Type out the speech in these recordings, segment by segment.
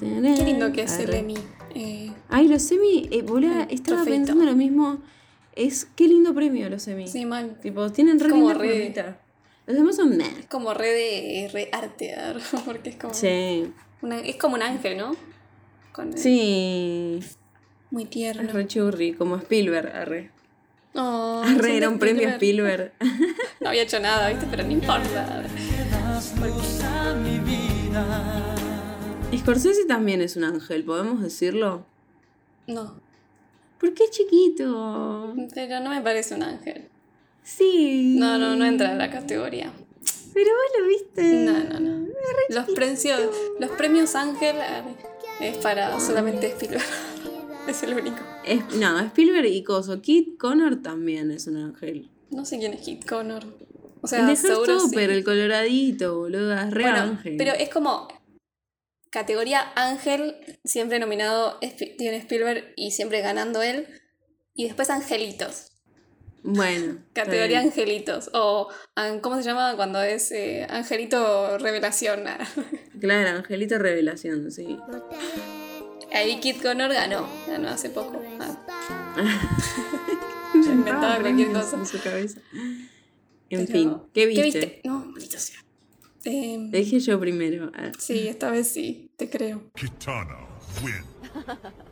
Qué lindo que es el Arre. Emmy. Eh, Ay, los semi, eh, El estaba trofeito. pensando lo mismo. Es qué lindo premio los semi. sí, mal. Tipo, tienen re Como re-. Los demás son meh. Es como re de re artear, porque es como, Sí. una- es como un ángel, ¿no? Con- Sí. Muy Es tierno. re churri, como Spielberg, arre. Oh, Arre, era un premio Spielberg. No había hecho nada, ¿viste? Pero no importa. Scorsese también es un ángel, ¿podemos decirlo? No, ¿Por qué chiquito? pero no me parece un ángel. Sí. No, no, no entra en la categoría. Pero vos lo viste. No, no, no. Los premios, los premios Ángel eh, es para solamente Spielberg. Es el único. Es- no, Spielberg y Coso. Kid Connor también es un ángel. No sé quién es Kit Connor. O el sea, de seguro sí. pero el coloradito, boludo, es re Bueno, ángel. pero es como categoría Ángel, siempre nominado Steven Spielberg y siempre ganando él. Y después Angelitos. Bueno. Categoría bien. Angelitos. O, ¿cómo se llama cuando es eh, Angelito Revelación? Claro, Angelito Revelación, sí. Ahí Kit Connor ganó. Ganó hace poco. Ah. inventaba cualquier cosa. En su cabeza. En Pero- fin, ¿qué viste? No, maldito sea. Te dije yo primero. Ah. sí, esta vez sí, te creo. Kitana win.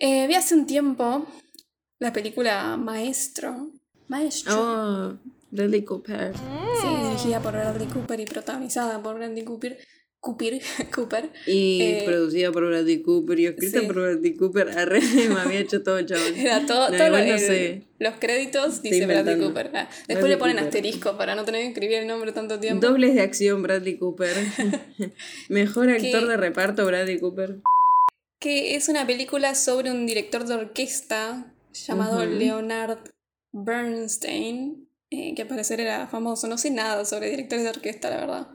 Eh, vi hace un tiempo la película Maestro. Maestro. Oh, Bradley Cooper. Sí, dirigida por Bradley Cooper y protagonizada por Bradley Cooper. Cooper. Cooper. Y Eh, producida por Bradley Cooper y escrita sí. por Bradley Cooper. Arre, me había hecho todo chabón. Era todo, todo lo- no sé. los créditos dice Bradley. Cooper. Ah, después Bradley le ponen Cooper. asterisco para no tener que escribir el nombre tanto tiempo. Dobles de acción, Bradley Cooper. Mejor actor de reparto, Bradley Cooper. que es una película sobre un director de orquesta llamado. Leonard Bernstein, eh, que al parecer era famoso. No sé nada sobre directores de orquesta, la verdad.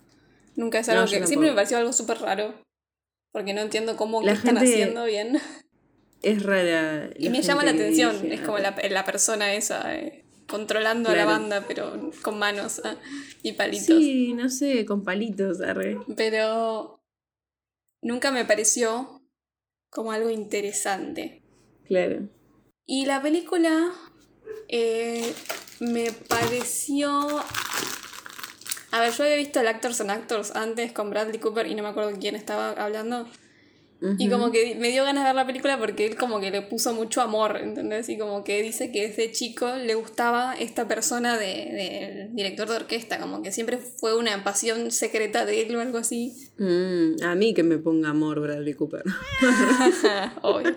Nunca es algo que... Siempre me pareció algo súper raro. Porque no entiendo cómo La qué están gente- haciendo bien. Es rara. Y me llama la gente atención. Es como la, la persona esa eh, controlando a la banda, pero con manos ah, y palitos. Sí, no sé, con palitos, arre. Pero nunca me pareció como algo interesante. Claro. Y la película eh, me pareció... A ver, yo había visto el Actors and Actors antes con Bradley Cooper y no me acuerdo quién estaba hablando. Y como que me dio ganas de ver la película porque él como que le puso mucho amor, ¿entendés? Y como que dice que desde chico le gustaba esta persona de, del director de orquesta, como que siempre fue una pasión secreta de él o algo así. Mm, a mí que me ponga amor Bradley Cooper. Obvio.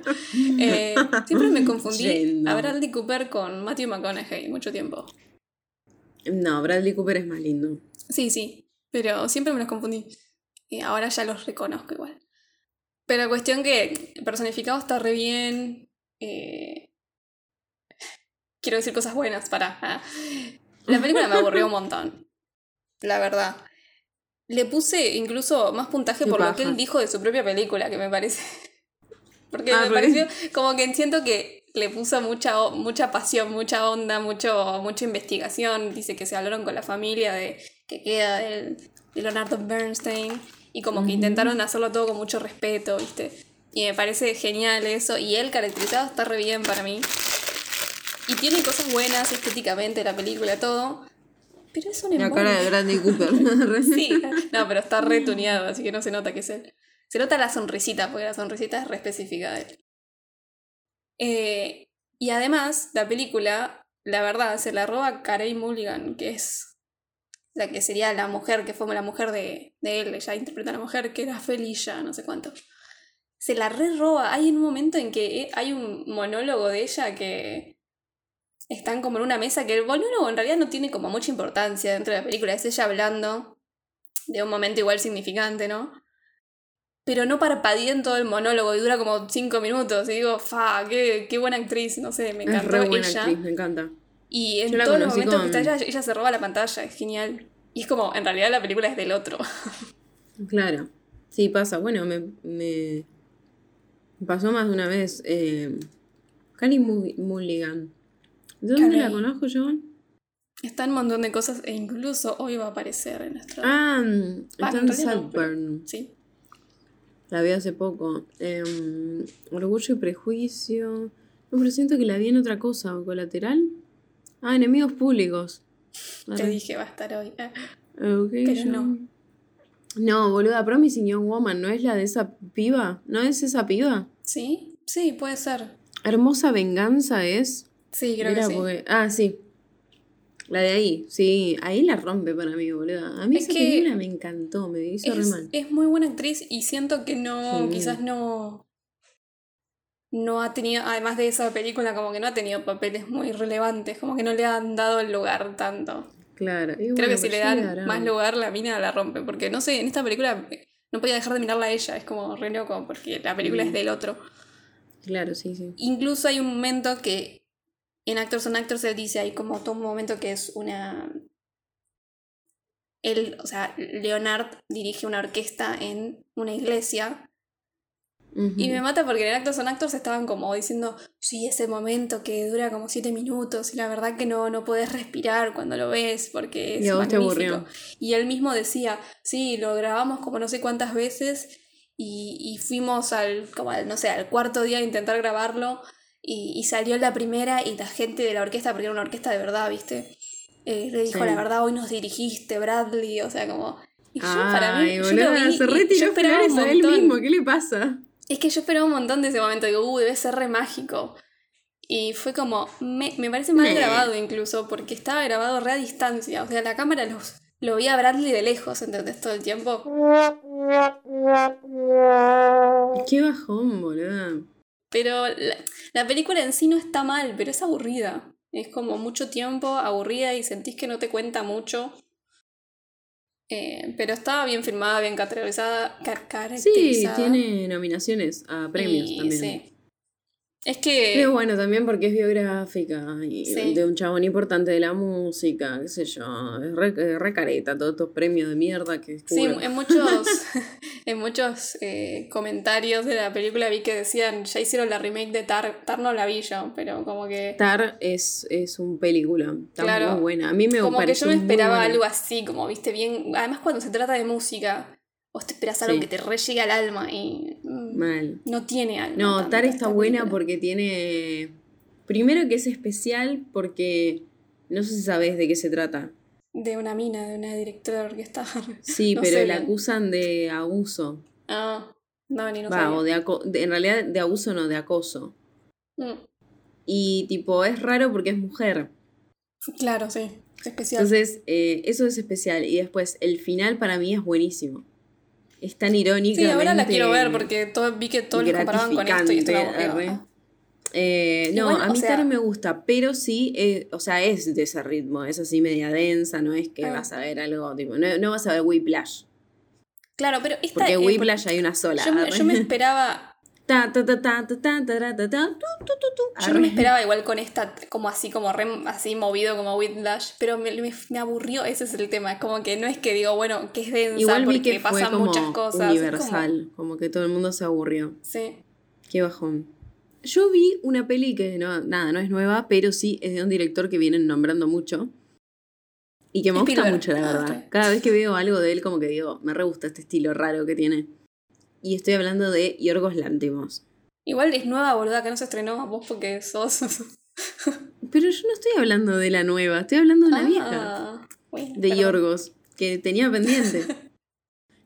Eh, siempre me confundí Yendo. a Bradley Cooper con Matthew McConaughey mucho tiempo. No, Bradley Cooper es más lindo. Sí, sí, pero siempre me los confundí. Y ahora ya los reconozco igual. Pero cuestión que personificado está re bien. eh, Quiero decir cosas buenas para. ah. La película me aburrió un montón. La verdad. Le puse incluso más puntaje Qué por lo que él dijo de su propia película, que me parece. Porque Ah, me pareció como que siento que le puso mucha, mucha pasión, mucha onda, mucho, mucha investigación. Dice que se hablaron con la familia de que queda del, de Leonardo Bernstein y como que intentaron hacerlo todo con mucho respeto, ¿viste? Y me parece genial eso. Y él caracterizado está re bien para mí. Y tiene cosas buenas estéticamente la película, todo. Pero es un La cara de Bradley Cooper. Sí, no, pero está re tuneado, así que no se nota que es él. Se nota la sonrisita, porque la sonrisita es re específica de él. Eh, y además, la película, la verdad, se la roba Carey Mulligan, que es la que sería la mujer, que fue la mujer de, de él, ella interpreta a la mujer, que era Felicia, no sé cuánto. Se la re roba. Hay un momento en que eh, hay un monólogo de ella que están como en una mesa, que el monólogo en realidad no tiene como mucha importancia dentro de la película, es ella hablando de un momento igual significante, ¿no? Pero no parpadea en todo el monólogo y dura como cinco minutos. Y digo, fa, qué, qué buena actriz, no sé, me es encantó re buena ella. actriz, me encanta. Y en Yo la todos los momentos con- que está ella, ella se roba la pantalla, es genial. Y es como, en realidad la película es del otro. Claro. Sí, pasa. Bueno, me, me pasó más de una vez. Eh, Mulligan. ¿De dónde la conozco yo? Está en un montón de cosas e incluso hoy va a aparecer en nuestro. Ah, Ah, está en pero- Saltburn. Sí. La vi hace poco. Em, Orgullo y prejuicio. No, pero siento que la vi en otra cosa. ¿Colateral? Ah, enemigos públicos. Te Arre. dije va a estar hoy. Ah, Ok, Pero yo- no. No, boluda, Promising Young Woman, ¿no es la de esa piba? ¿No es esa piba? ¿Sí? Sí, puede ser. Hermosa Venganza es. Sí, creo Mira, que sí. porque- Ah, sí. La de ahí, sí. Ahí la rompe para mí, boluda. A mí Es esa que película me encantó, me hizo re Es, mal. es muy buena actriz y siento que no, Sí. quizás no, no ha tenido, además de esa película, como que no ha tenido papeles muy relevantes, como que no le han dado el lugar tanto. Claro. Creo que si le dan más lugar, la mina la rompe, porque no sé, en esta película eh, no podía dejar de mirarla a ella, es como re loco, porque la película Mm. es del otro. Claro, sí, sí. Incluso hay un momento que en Actors on Actors él dice, hay como todo un momento que es una... Él, o sea, Leonard dirige una orquesta en una iglesia Y me mata porque en Actors on Actors estaban como diciendo, sí, ese momento que dura como siete minutos y la verdad que no, no podés respirar cuando lo ves porque es Y a vos te magnífico". aburrió. Y él mismo decía, sí, lo grabamos como no sé cuántas veces y, y fuimos al, como al, no sé, al cuarto día a intentar grabarlo y, y salió la primera y la gente de la orquesta, porque era una orquesta de verdad, ¿viste? Eh, le dijo, Sí. la verdad, hoy nos dirigiste, Bradley, o sea, como... Y yo, para mí, yo lo vi se y yo esperaba un él mismo, ¿qué le pasa? Es que yo esperaba un montón de ese momento, digo, uh, debe ser re mágico. Y fue como, me, me parece mal grabado incluso, porque estaba grabado re a distancia. O sea, la cámara los, lo veía a Bradley de lejos, ¿entendés? Todo el tiempo. Qué bajón, boluda. Pero la, la película en sí no está mal, pero es aburrida. Es como mucho tiempo, aburrida y sentís que no te cuenta mucho. Eh, pero estaba bien filmada, bien caracterizada. ca- Sí, caracterizada. tiene nominaciones a premios Y también. sí. Es que... Pero bueno, también porque es biográfica y Sí. de un chabón importante de la música, qué sé yo. Es re, es re careta todos estos premios de mierda que Sí, en muchos, en muchos eh, comentarios de la película vi que decían, ya hicieron la remake de Tar, Tar no la vi yo, pero como que... Tar es, es un película, está Claro. muy buena. A mí me Como que yo me esperaba algo así, como viste bien. Además, cuando se trata de música, vos te esperas algo Sí. que te re llegue al alma y mm, Mal. no tiene alma. No, tanto Tar está buena película. porque tiene... Primero que es especial porque no sé si sabes de qué se trata. De una mina, de una directora de orquesta. Sí, No pero sé la acusan de abuso. ah, no, ni no Va, o de, aco- de- en realidad de abuso no, de acoso. Mm, Y tipo, es raro porque es mujer. claro, sí. Es especial. Entonces, eh, eso es especial. Y después, el final para mí es buenísimo. Es tan irónico. sí, ahora la quiero ver porque todo, vi que todos lo comparaban con esto y esto gratificante, Eh, no, a mí sea- Tar me gusta, pero sí, eh, o sea, es de ese ritmo, es así media densa, no es que Ah. vas a ver algo, tipo, no, no vas a ver Whiplash, Claro, pero esta porque eh, Whiplash hay una sola. yo, me- arre. yo me esperaba yo no me esperaba igual con esta, como así, como re, así movido como Whiplash, pero me, aburrió, ese es el tema, Es como que no es que digo, bueno, que es densa igual porque que pasan como muchas cosas. como... que todo el mundo se aburrió. Sí. Qué bajón. Yo vi una peli que, no, nada, no es nueva, pero sí es de un director que vienen nombrando mucho. Y que me gusta mucho, la ah, verdad. Cada vez que veo algo de él, como que digo, me re gusta este estilo raro que tiene. Y estoy hablando de Yorgos Lántimos. Igual es nueva, boluda, que no se estrenó vos porque sos. Pero yo no estoy hablando de la nueva, estoy hablando de una Ah, vieja. bueno, De perdón. Yorgos, que tenía pendiente.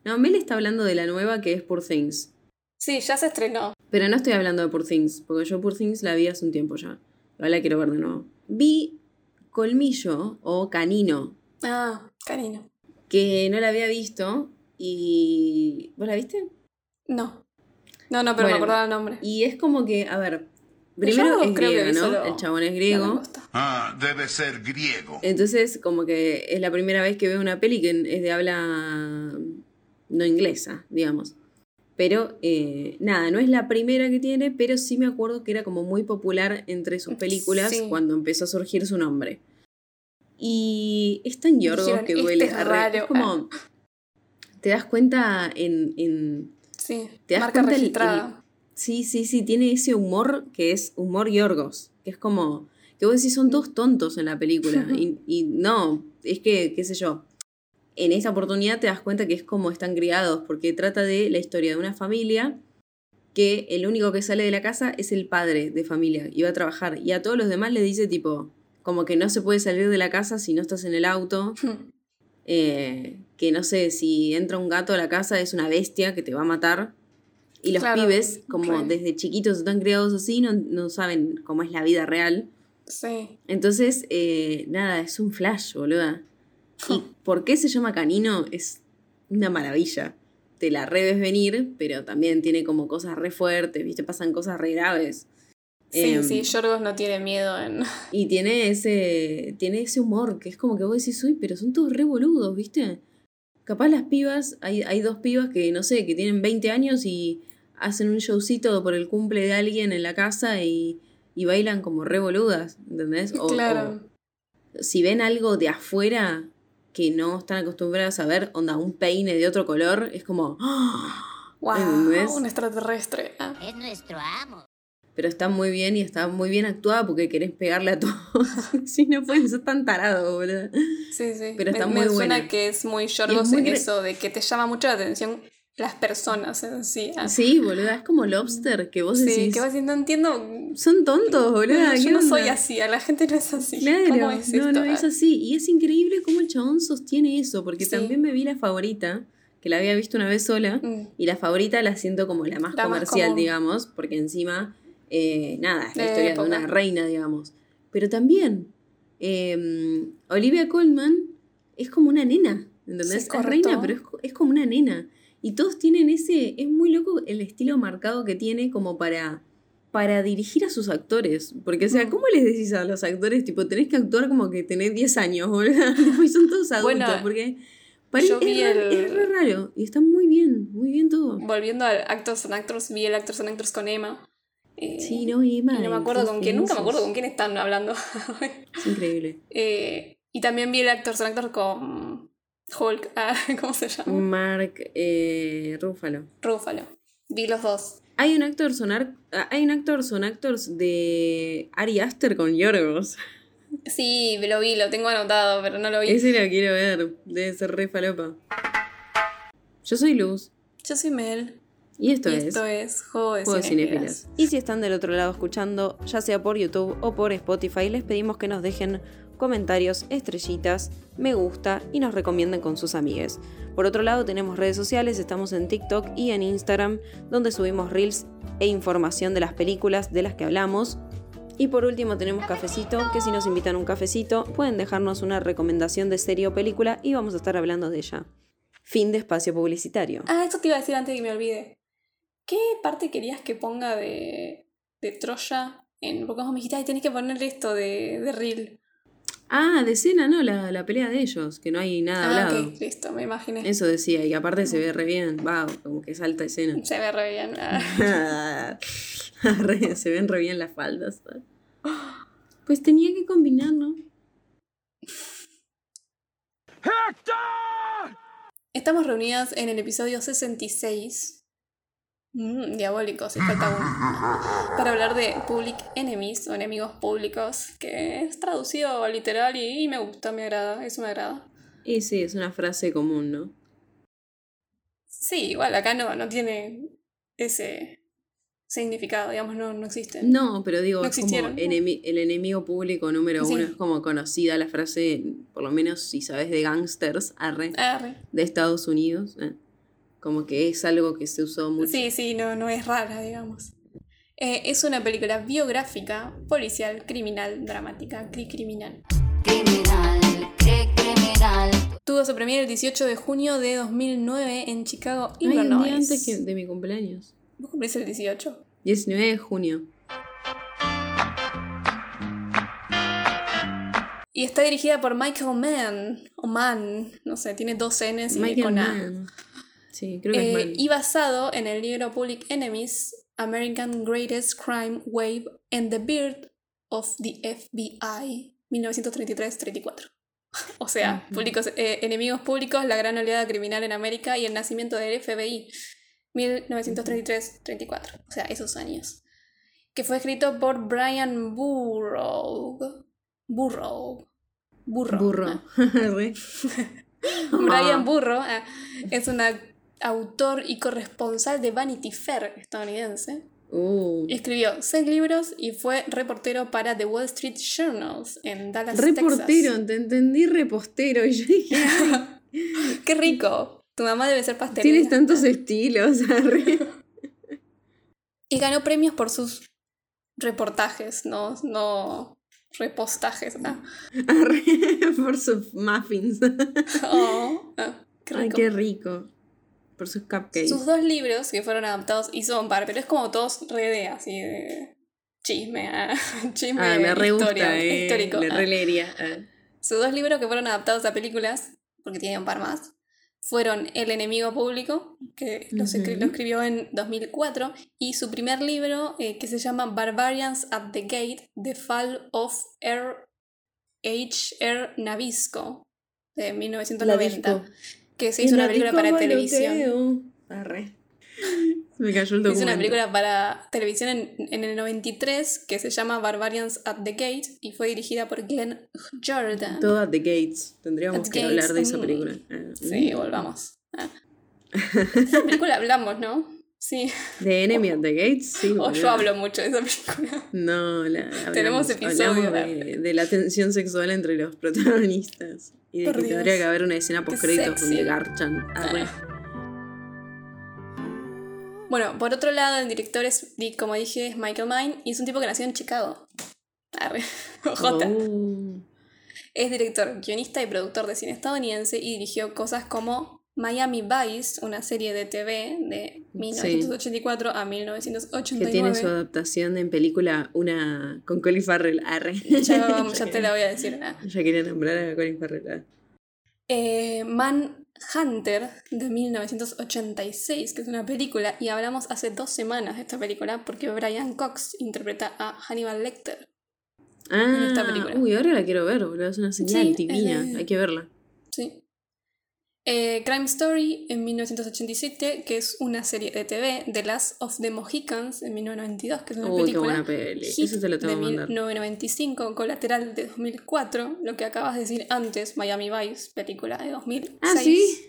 No, Mel está hablando de la nueva que es Poor Things. Sí, ya se estrenó. Pero no estoy hablando de Poor Things, porque yo Poor Things la vi hace un tiempo ya. Ahora la quiero ver de nuevo. Vi Colmillo o Canino, Ah, cariño. que no la había visto y... ¿Vos la viste? No. No, no, pero Bueno, me acordaba el nombre. Y es como que, a ver, primero es creo griego, ¿no? solo El chabón es La griego. Ah, debe ser griego. Entonces, como que es la primera vez que veo una peli que es de habla no inglesa, digamos. Pero eh, nada, no es la primera que tiene, pero sí me acuerdo que era como muy popular entre sus películas Sí. cuando empezó a surgir su nombre. Y es tan yorgos Dijeron, que "Este duele. es arre". raro. Es como. Te das cuenta en. en- Sí, ¿Te das marca cuenta el- registrada. Sí, sí, sí, tiene ese humor que es humor yorgos. Que es como. que vos decís son todos tontos en la película. y, y no, es que, qué sé yo, en esta oportunidad te das cuenta que es como están criados, porque trata de la historia de una familia que el único que sale de la casa es el padre de familia y va a trabajar. Y a todos los demás le dice tipo, como que no se puede salir de la casa si no estás en el auto. eh, que no sé, si entra un gato a la casa es una bestia que te va a matar. Y los Claro, pibes, como desde chiquitos están criados así, no, no saben cómo es la vida real. Sí. Entonces, eh, nada, es un flash, boluda. ¿Y por qué se llama canino? Es una maravilla. Te la reves venir, pero también tiene como cosas re fuertes, ¿viste? Pasan cosas re graves. Sí, Em, sí, Yorgos no tiene miedo en. Y tiene ese, tiene ese humor que es como que vos decís, uy, pero son todos re boludos, ¿viste? Capaz las pibas, hay, hay dos pibas que, no sé, que tienen 20 años y hacen un showcito por el cumple de alguien en la casa y, y bailan como re boludas, ¿entendés? O, claro. o si ven algo de afuera que no están acostumbradas a ver, onda, un peine de otro color, es como... wow, ¿entendés? un extraterrestre. Ah. Es nuestro amo. Pero está muy bien y está muy bien actuada porque querés pegarle a todos. si no pueden ser tan tarados, boludo. Sí, sí. Pero está me, muy me suena buena. que es muy Yorgos en eso de que te llama mucho la atención las personas en sí. Ah, Sí, boluda, es como Lobster, que vos Sí, decís... que vas no entiendo. Son tontos, boluda. no, ¿qué yo no soy así, a la gente no es así. Claro, ¿Cómo es no, esto? no es Ah, así. Y es increíble cómo el chabón sostiene eso, porque Sí. también me vi la favorita, que la había visto una vez sola, mm, y la favorita la siento como la más La comercial, digamos, porque encima, eh, nada, es la De historia de época. una reina, digamos. Pero también, eh, Olivia Colman es como una nena, ¿entendés? Sí, es reina, pero es, es como una nena. Y todos tienen ese, es muy loco el estilo marcado que tiene como para, para dirigir a sus actores. Porque, o sea, Mm. ¿cómo les decís a los actores, tipo, tenés que actuar como que tenés 10 años, boludo? y son todos adultos, Bueno, porque yo es, vi el- es re raro. Y está muy bien, muy bien todo. Volviendo al Actors and Actors, vi el Actors and Actors con Emma. Eh, Sí, no, y y no me acuerdo con quién, nunca me acuerdo con quién están hablando. Es increíble. Eh, y también vi el Actors and Actors con Hulk, ah, ¿cómo se llama? Mark eh, Ruffalo. Rúfalo. Vi los dos. Hay un actor sonar, ah, hay un actor son actors de Ari Aster con Yorgos. Sí, lo vi, lo tengo anotado, pero no lo vi. Ese lo quiero ver, debe ser re falopa. Yo soy Luz Yo soy Mel. Y esto y es esto es Juego de, Juego. Y si están del otro lado escuchando, ya sea por YouTube o por Spotify, les pedimos que nos dejen comentarios, estrellitas, me gusta y nos recomienden con sus amigues. Por otro lado, tenemos redes sociales, estamos en TikTok y en Instagram, donde subimos reels e información de las películas de las que hablamos. Y por último tenemos cafecito, que si nos invitan a un cafecito, pueden dejarnos una recomendación de serie o película y vamos a estar hablando de ella. Fin de espacio publicitario. Ah, esto te iba a decir antes de que me olvide. ¿Qué parte querías que ponga de, de Troya? En, porque vos me dijiste, ay, tenés que ponerle esto de, de Reel. Ah, de escena, no, la, la pelea de ellos, que no hay nada Ah, hablado. ok, listo, me imaginé. Eso decía, y aparte se ve re bien, va, como que salta escena. Se ve re bien. ah. Se ven re bien las faldas. Pues tenía que combinar, ¿no? Estamos reunidas en el episodio 66. Mm, diabólico, si falta uno. Para hablar de Public Enemies o enemigos públicos, que es traducido literal y, y me gusta, me agrada, eso me agrada. Y sí, es una frase común, ¿no? Sí, igual acá no, no tiene ese significado, digamos, no, no existe. No, pero digo, No es como el enemigo público número Sí. uno, es como conocida la frase, por lo menos si sabes de gangsters, arre, Arre. de Estados Unidos. eh. Como que es algo que se usó mucho. Sí, sí, no, no es rara, digamos. Eh, es una película biográfica, policial, criminal, dramática, cri criminal. Criminal, cri criminal. Tuvo su premiere el 18 de junio de 2009 en Chicago, Ay, un Illinois. día antes que de mi cumpleaños. ¿Vos cumplís el 18? 19 de junio. Y está dirigida por Michael Mann, o Mann, no sé, tiene dos N's y Michael con A. Mann. Sí, creo que Eh, es y basado en el libro Public Enemies, American Greatest Crime Wave and the Birth of the FBI, 1933-34. o sea, públicos, eh, enemigos públicos, la gran oleada criminal en América y el nacimiento del FBI, 1933-34. O sea, esos años. que fue escrito por Brian Burrow. Burrow. Burrow. Burro. ah. Brian Burrow ah, es un ac- autor y corresponsal de Vanity Fair estadounidense. Uh, Escribió seis libros y fue reportero para The Wall Street Journal en Dallas, reportero, te entendí repostero. Y yo dije, Texas. ¡Qué rico! Tu mamá debe ser pastelera. tienes tantos estilos. arre. Y ganó premios por sus reportajes, no, no repostajes. Arre, Por sus muffins. Oh, ah, qué Ay, qué rico. Por sus cupcakes. Sus dos libros que fueron adaptados y son par, pero es como todos re de así de chisme, ah, chisme Ah, me re gusta, historia- eh. histórico. Ah. releería. ah. Sus dos libros que fueron adaptados a películas, porque tiene un par más, fueron El enemigo público, que lo, escri- lo Ujú. escribió en 2004, y su primer libro, eh, que se llama Barbarians at the Gate, The Fall of R. H. R. Nabisco, de 1990, disco. Que se hizo una película para televisión. Arre. Me cayó el Se documento. hizo una película para televisión en, en el 93 que se llama Barbarians at the Gate y fue dirigida por Glenn Jordan. Todo at the Gates. Tendríamos At que Gates, hablar de esa mm. película. Ah, Sí, mm. volvamos. Ah. De esa película hablamos, ¿no? Sí. ¿De Enemy at the Gates? Sí. O boludo. yo hablo mucho de esa película. No, la, hablamos, Tenemos episodio, hablamos la- de, de la tensión sexual entre los protagonistas. Y de que tendría que haber una escena post créditos donde garchan. Arre. Bueno, por otro lado, el director es, como dije, es Michael Mann y es un tipo que nació en Chicago. Arre. J. Oh. Es director, guionista y productor de cine estadounidense y dirigió cosas como Miami Vice, una serie de TV de 1984 a Que 1989. tiene su adaptación en película una con Colin Farrell. Arre. Ya, ya te la voy a decir. ah. Ya quería nombrar a Colin Farrell. ah. Eh, Manhunter de 1986, que es una película, y hablamos hace dos semanas de esta película porque Brian Cox interpreta a Hannibal Lecter. Ah, esta película. uy, ahora la quiero ver, boludo. Es una señal Sí, divina. de- Hay que verla. Eh, Crime Story en 1987, que es una serie de TV, The Last of the Mohicans en 1992, que es una Uy, película. buena peli. Hit Eso te lo tengo de que mandar. 1995, Colateral de 2004, lo que acabas de decir antes, Miami Vice, película de 2006. Ah, sí.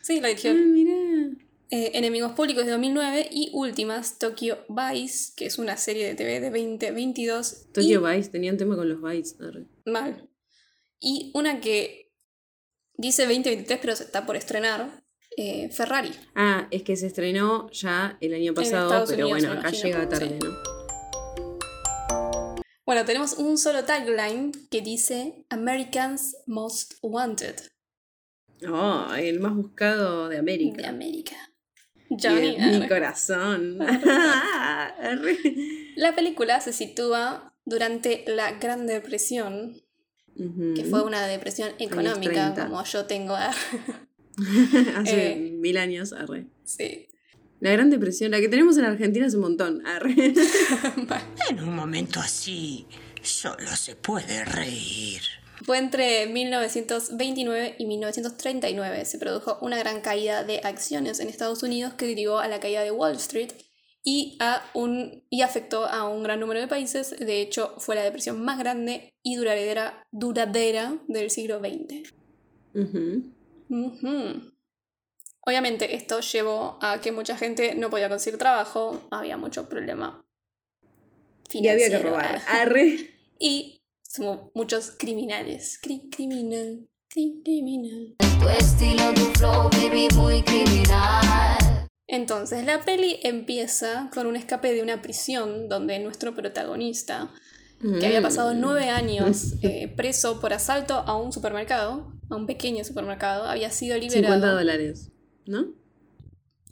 Sí, la dirigió Ah, mirá. eh, Enemigos Públicos de 2009 y Últimas, Tokyo Vice, que es una serie de TV de 2022. Tokyo y, Vice, tenían tema con los arre. Mal. Y una que dice 2023, pero se está por estrenar, eh, Ferrari. Ah, es que se estrenó ya el año pasado, pero Unidos, bueno, acá llega tarde, sí. ¿no? Bueno, tenemos un solo tagline que dice Americans Most Wanted Oh, el más buscado de América. de América. Johnny, de mi corazón. La película se sitúa durante la Gran Depresión, Que fue una depresión económica, 30. como yo tengo. Hace eh. mil años, arre. sí. La Gran Depresión, la que tenemos en Argentina hace un montón, arre. En un momento así, solo se puede reír. Fue entre 1929 y 1939. Se produjo una gran caída de acciones en Estados Unidos que derivó a la caída de Wall Street y, a un, y afectó a un gran número de países. De hecho, fue la depresión más grande y duradera, duradera del siglo XX. Obviamente esto llevó a que mucha gente no podía conseguir trabajo, había mucho problema. Y había que financiero, robar. Arre. Y somos muchos criminales. Cri- criminal, cri- criminal. Tu estilo, tu flow, baby, muy criminal. Entonces, la peli empieza con un escape de una prisión donde nuestro protagonista, que había pasado Mm. nueve años eh, preso por asalto a un supermercado, a un pequeño supermercado, había sido 50 liberado. dólares, ¿no?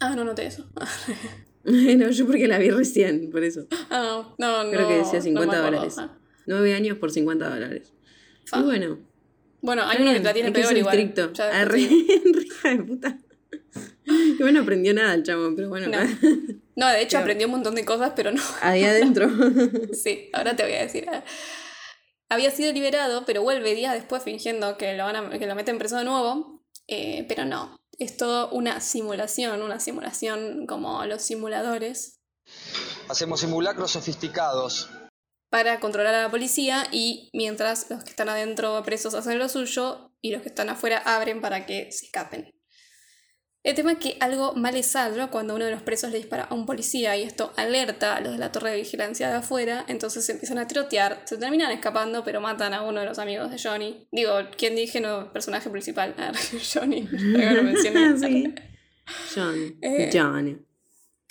Ah, no noté eso. no, yo porque la vi recién, por eso. Ah, no, no. Creo que decía no 50 me acuerdo. dólares. 9 años por 50 dólares. fa. Y bueno. Bueno, hay uno que la tiene peor igual. estricto. Ya Arre, hija de puta. Que bueno, aprendió nada el chamo, pero bueno. No. No, de hecho Pero- aprendió un montón de cosas, pero no. Ahí adentro. Sí, ahora te voy a decir. ah. Había sido liberado, pero vuelve días después fingiendo que lo, van a- que lo meten preso de nuevo. eh, pero no, es todo una simulación, una simulación como los simuladores. Hacemos simulacros sofisticados. para controlar a la policía y mientras los que están adentro presos hacen lo suyo y los que están afuera abren para que se escapen. El tema es que algo mal es algo cuando uno de los presos le dispara a un policía y esto alerta a los de la torre de vigilancia de afuera, entonces se empiezan a tirotear, se terminan escapando pero matan a uno de los amigos de Johnny. Digo, ¿quién dije no? Personaje principal. Ah, Johnny. Lo mencioné. Sí. John. Eh, John.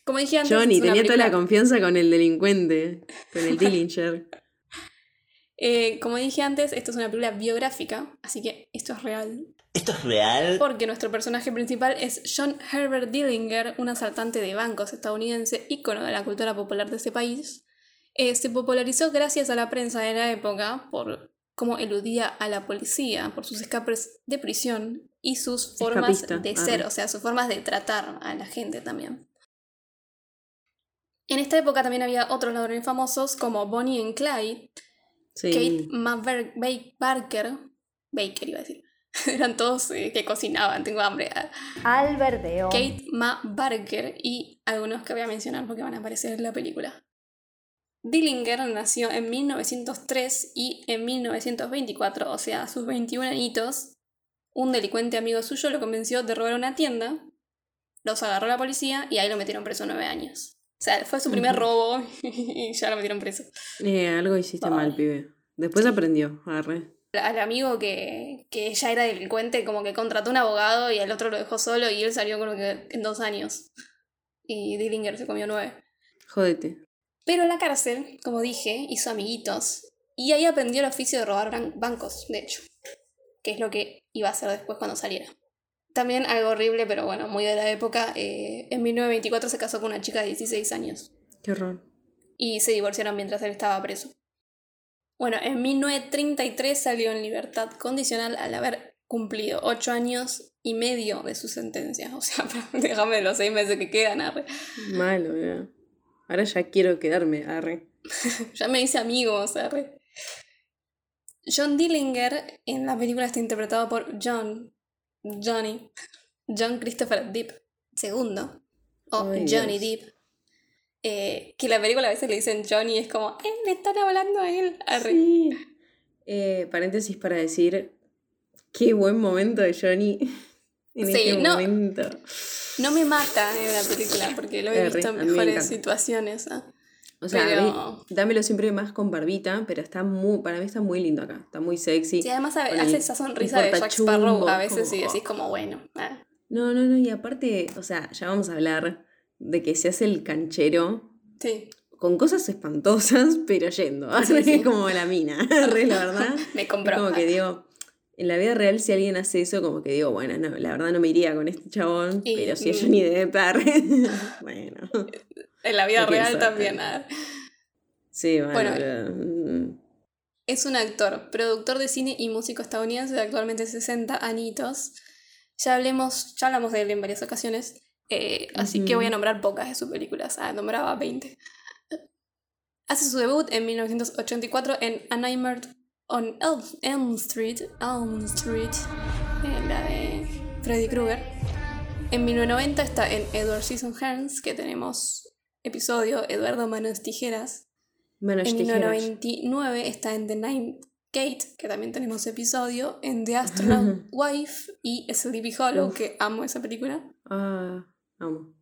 Como dije antes, Johnny tenía toda la confianza con el delincuente, con el Dillinger. Eh, como dije antes, esto es una película biográfica, así que esto es real. ¿Esto es real? Porque nuestro personaje principal es John Herbert Dillinger, un asaltante de bancos estadounidense, ícono de la cultura popular de este país. Eh, se popularizó gracias a la prensa de la época por cómo eludía a la policía, por sus escapes de prisión y sus formas Escapista, de ser, o sea, sus formas de tratar a la gente también. En esta época también había otros ladrones famosos como Bonnie and Clyde, Sí. Kate Barker, Baker iba a decir, eran todos eh, que cocinaban, tengo hambre. ah. Alberdeo. Kate Ma Barker y algunos que voy a mencionar porque van a aparecer en la película. Dillinger nació en 1903 y en 1924, o sea, a sus 21 añitos, un delincuente amigo suyo lo convenció de robar una tienda, los agarró la policía y ahí lo metieron preso nueve años. O sea, fue su primer robo y ya lo metieron preso. Eh, algo hiciste mal, pibe. Después aprendió, arre. Al amigo que, que ya era delincuente, como que contrató un abogado y el otro lo dejó solo y él salió como que en dos años. Y Dillinger se comió nueve. Jódete. Pero en la cárcel, como dije, hizo amiguitos. Y ahí aprendió el oficio de robar ban- bancos, de hecho. Que es lo que iba a hacer después cuando saliera. También algo horrible, pero bueno, muy de la época. eh, en 1924 se casó con una chica de 16 años Qué horror. y se divorciaron mientras él estaba preso. Bueno, en 1933 salió en libertad condicional al haber cumplido 8 años y medio de su sentencia. O sea, déjame los 6 meses que quedan, arre. Malo, ya. Ahora ya quiero quedarme, arre. Ya me hice amigos, arre. John Dillinger en la película está interpretado por John, Johnny, John Christopher Depp II, o Ay, Johnny Dios. Depp. Eh, que la película a veces le dicen Johnny, es como, eh, le están hablando a él. Arre. Sí. Eh, paréntesis para decir qué buen momento de Johnny en Sí, este no. momento. No me mata en la película porque lo he Arre, visto en mejores situaciones. ¿ah? O sea, Pero- mí- dámelo siempre más con barbita, pero está muy, para mí está muy lindo acá. Está muy sexy. Sí, además a- hace esa sonrisa de Jack Sparrow a veces y decís como, bueno. ah. No, no, no, y aparte, o sea, ya vamos a hablar de que se hace el canchero Sí, con cosas espantosas, pero yendo. Sí, sí. como la mina. Arre, la verdad. me compró. como que digo, en la vida real si alguien hace eso, como que digo, bueno, no, la verdad no me iría con este chabón, Y- pero si es. Johnny Depp, bueno. En la vida ¿Qué real también. ah. Sí, bueno, Bueno, mm, Es un actor, productor de cine y músico estadounidense de actualmente 60 añitos. Ya hablemos, ya hablamos de él en varias ocasiones, eh, así que voy a nombrar pocas de sus películas. Ah, nombraba 20. Hace su debut en 1984 en A Nightmare on Elm, Elm Street, Elm Street, la de Freddy Krueger. En 1990 está en Edward Scissorhands, que tenemos episodio Eduardo Manos Tijeras. Manos En tijeras. 1999 está en The Nine Gate, que también tenemos episodio, en The Astronaut Wife y Sleepy Hollow, Uf. que amo esa película. Ah, amo.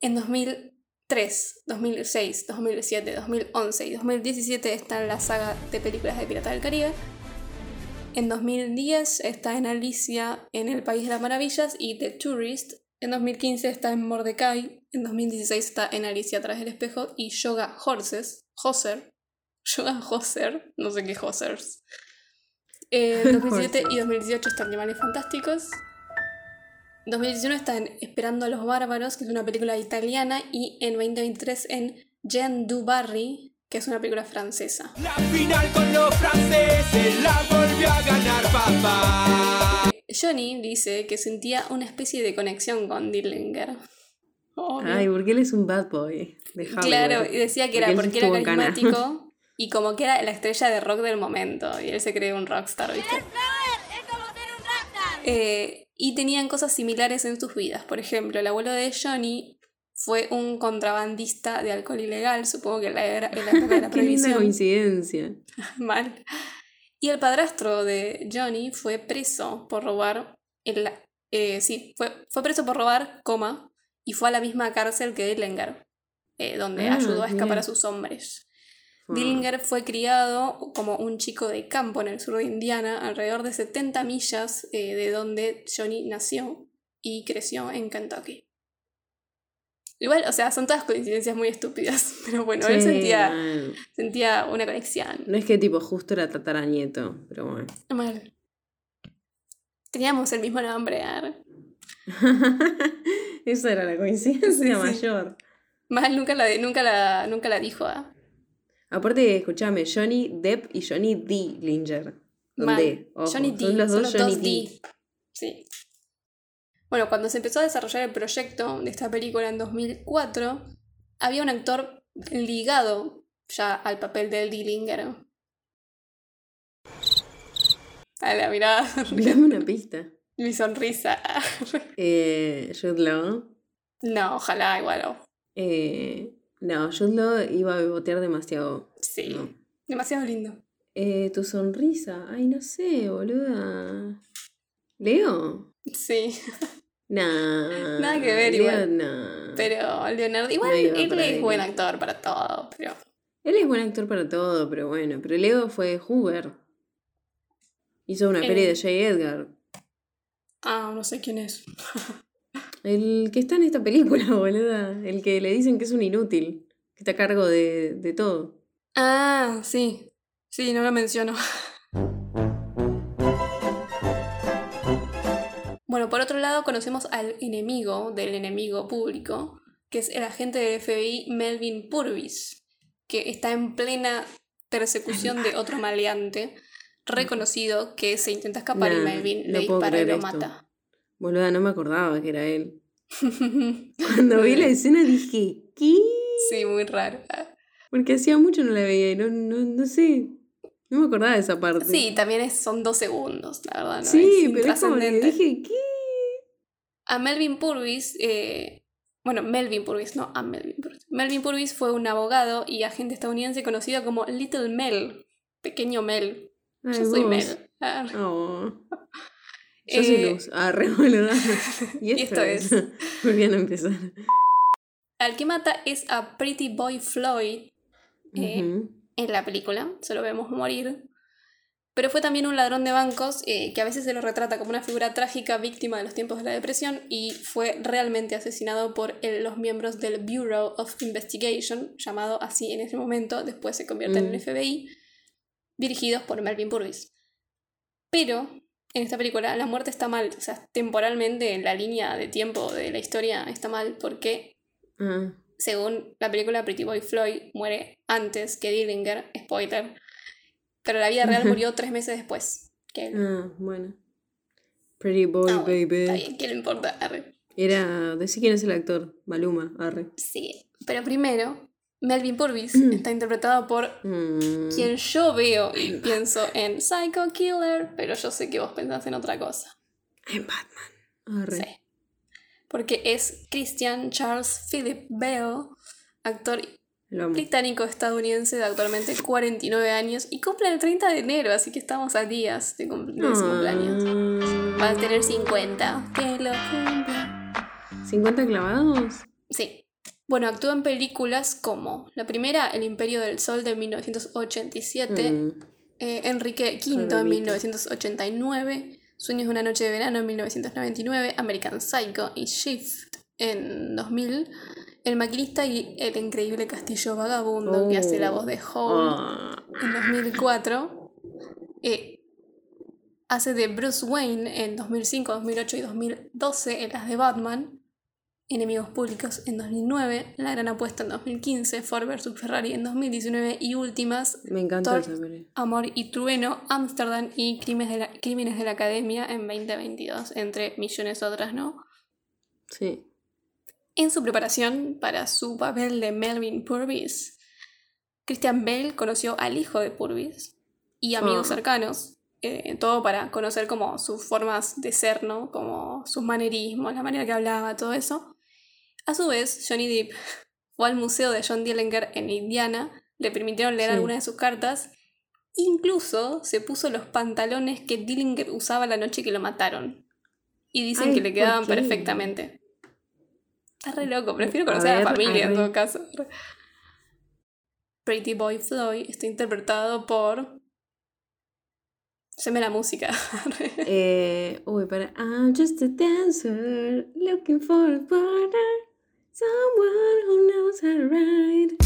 En 2003, 2006, 2007, 2011 y 2017 está en la saga de películas de Pirata del Caribe. En 2010 está en Alicia en el País de las Maravillas y The Tourist. En 2015 está en Mordecai. En 2016 está en Alicia tras el espejo y Yoga Horses. Hoser. Yoga Hoser. No sé qué Hosers. En 2017 y 2018 está Animales Fantásticos. 2019 está en Esperando a los Bárbaros, que es una película italiana, y en 2023 en Jean du Barry, que es una película francesa. La final con los franceses la volvió a ganar papá. Johnny dice que sentía una especie de conexión con Dillinger. Obvio. Ay, porque él es un bad boy. de claro, y decía que era porque era en Cana. carismático y como que era la estrella de rock del momento, y él se cree un rockstar, ¿viste? Eh, y tenían cosas similares en sus vidas. Por ejemplo, el abuelo de Johnny fue un contrabandista de alcohol ilegal, supongo que en la, era, en la época de la Qué prohibición. coincidencia. Mal. Y el padrastro de Johnny fue preso por robar. El, eh, sí, fue, fue preso por robar, coma, y fue a la misma cárcel que Dillinger, eh, donde Ah, ayudó a escapar mira. a sus hombres. Ah. Dillinger fue criado como un chico de campo en el sur de Indiana, alrededor de 70 millas eh, de donde Johnny nació y creció en Kentucky. Igual, o sea, son todas coincidencias muy estúpidas, pero bueno, él sentía, sentía una conexión. No es que tipo justo era tataranieto, pero bueno. Mal. Teníamos el mismo nombre. ar. Esa era la coincidencia Sí, sí. mayor. Mal, nunca la, nunca la, nunca la dijo. ah. Aparte, escúchame, Johnny Depp y Johnny Dillinger. Con Mal. D, ojo, Johnny D. Son los son dos los Johnny dos D. D. Sí. Bueno, cuando se empezó a desarrollar el proyecto de esta película en 2004, había un actor ligado ya al papel del Dillinger. A la mirada, Dame una pista. mi sonrisa. Eh, Jude Law. No, ojalá igual. Eh, no, Jude Law iba a bebotear demasiado. Sí, No. demasiado lindo. Eh, tu sonrisa. Ay, no sé, boluda. ¿Leo? Sí, Nah. Nada que ver Leo, igual. nah. pero Leonardo, igual No él es buen actor para todo, pero Él es buen actor para todo, pero bueno. Pero Leo fue Hoover. Hizo una Eh. peli de J. Edgar. Ah, no sé quién es. El que está en esta película, boluda. El que le dicen que es un inútil. Que está a cargo de, de todo. Ah, sí. Sí, no lo menciono. Bueno, por otro lado conocemos al enemigo del enemigo público, que es el agente del FBI Melvin Purvis, que está en plena persecución de otro maleante reconocido que se intenta escapar y Melvin le dispara y lo esto. mata. Boluda, no me acordaba que era él. Cuando vi la escena dije, ¿qué? Sí, muy raro. Porque hacía mucho no la veía y no, no, no sé. No me acordaba de esa parte. Sí, también es- son dos segundos, la verdad. No sí, es pero es como que dije, ¿qué? A Melvin Purvis, eh, bueno, Melvin Purvis, no a Melvin Purvis. Melvin Purvis fue un abogado y agente estadounidense conocido como Little Mel, pequeño Mel. Ay, Yo soy vos. Mel. Oh. Yo soy Eh, Luz. Ah, re. Y y esto, esto es. Volvían a empezar. Al que mata es a Pretty Boy Floyd eh, en la película, se lo vemos morir. Pero fue también un ladrón de bancos eh, que a veces se lo retrata como una figura trágica víctima de los tiempos de la depresión y fue realmente asesinado por el- los miembros del Bureau of Investigation, llamado así en ese momento, después se convierte en Mm. el FBI, dirigidos por Melvin Purvis. Pero en esta película la muerte está mal, o sea, temporalmente en la línea de tiempo de la historia está mal porque Ah, según la película Pretty Boy Floyd, muere antes que Dillinger, spoiler. Pero la vida real murió tres meses después que él. ah, bueno. Pretty boy, Ah, bueno, baby. Está bien, ¿qué le importa? Arre. Era. Decí quién es el actor. Maluma, arre. Sí. Pero primero, Melvin Purvis está interpretado por Mm. quien yo veo y pienso en Psycho Killer, pero yo sé que vos pensás en otra cosa. En Batman. Arre. Sí. Porque es Christian Charles Philip Bell, actor británico-estadounidense de actualmente 49 años y cumple el 30 de enero, así que estamos a días de, cum- de su cumpleaños. Va a tener 50. Que lo cumpla. ¿50 clavados? Sí. Bueno, actúa en películas como la primera, El Imperio del Sol de 1987, Mm. eh, Enrique V en Solamente. 1989, Sueños de una noche de verano en 1999, American Psycho y Shift en 2000, El maquinista y El increíble castillo vagabundo que hace la voz de Howl Ah. en 2004. eh, hace de Bruce Wayne en 2005, 2008 y 2012 en las de Batman. Enemigos Públicos en 2009, La Gran Apuesta en 2015, Ford vs Ferrari en 2019 y últimas, Me peli. Amor y Trueno, Ámsterdam y Crímenes de, la, Crímenes de la Academia en 2022, entre millones otras, ¿no? Sí. En su preparación para su papel de Melvin Purvis, Christian Bale conoció al hijo de Purvis y amigos Ah. cercanos, eh, todo para conocer como sus formas de ser, ¿no? Como sus manerismos, la manera que hablaba, todo eso. A su vez, Johnny Depp fue al museo de John Dillinger en Indiana, le permitieron leer Sí. algunas de sus cartas, incluso se puso los pantalones que Dillinger usaba la noche que lo mataron. Y dicen Ay, que le ¿por quedaban perfectamente. Está re loco, prefiero conocer a, ver, la familia en todo caso. Pretty Boy Floyd está interpretado por. Haceme la música. Eh, uy, para. I'm just a dancer looking for a partner. Someone who knows how to ride.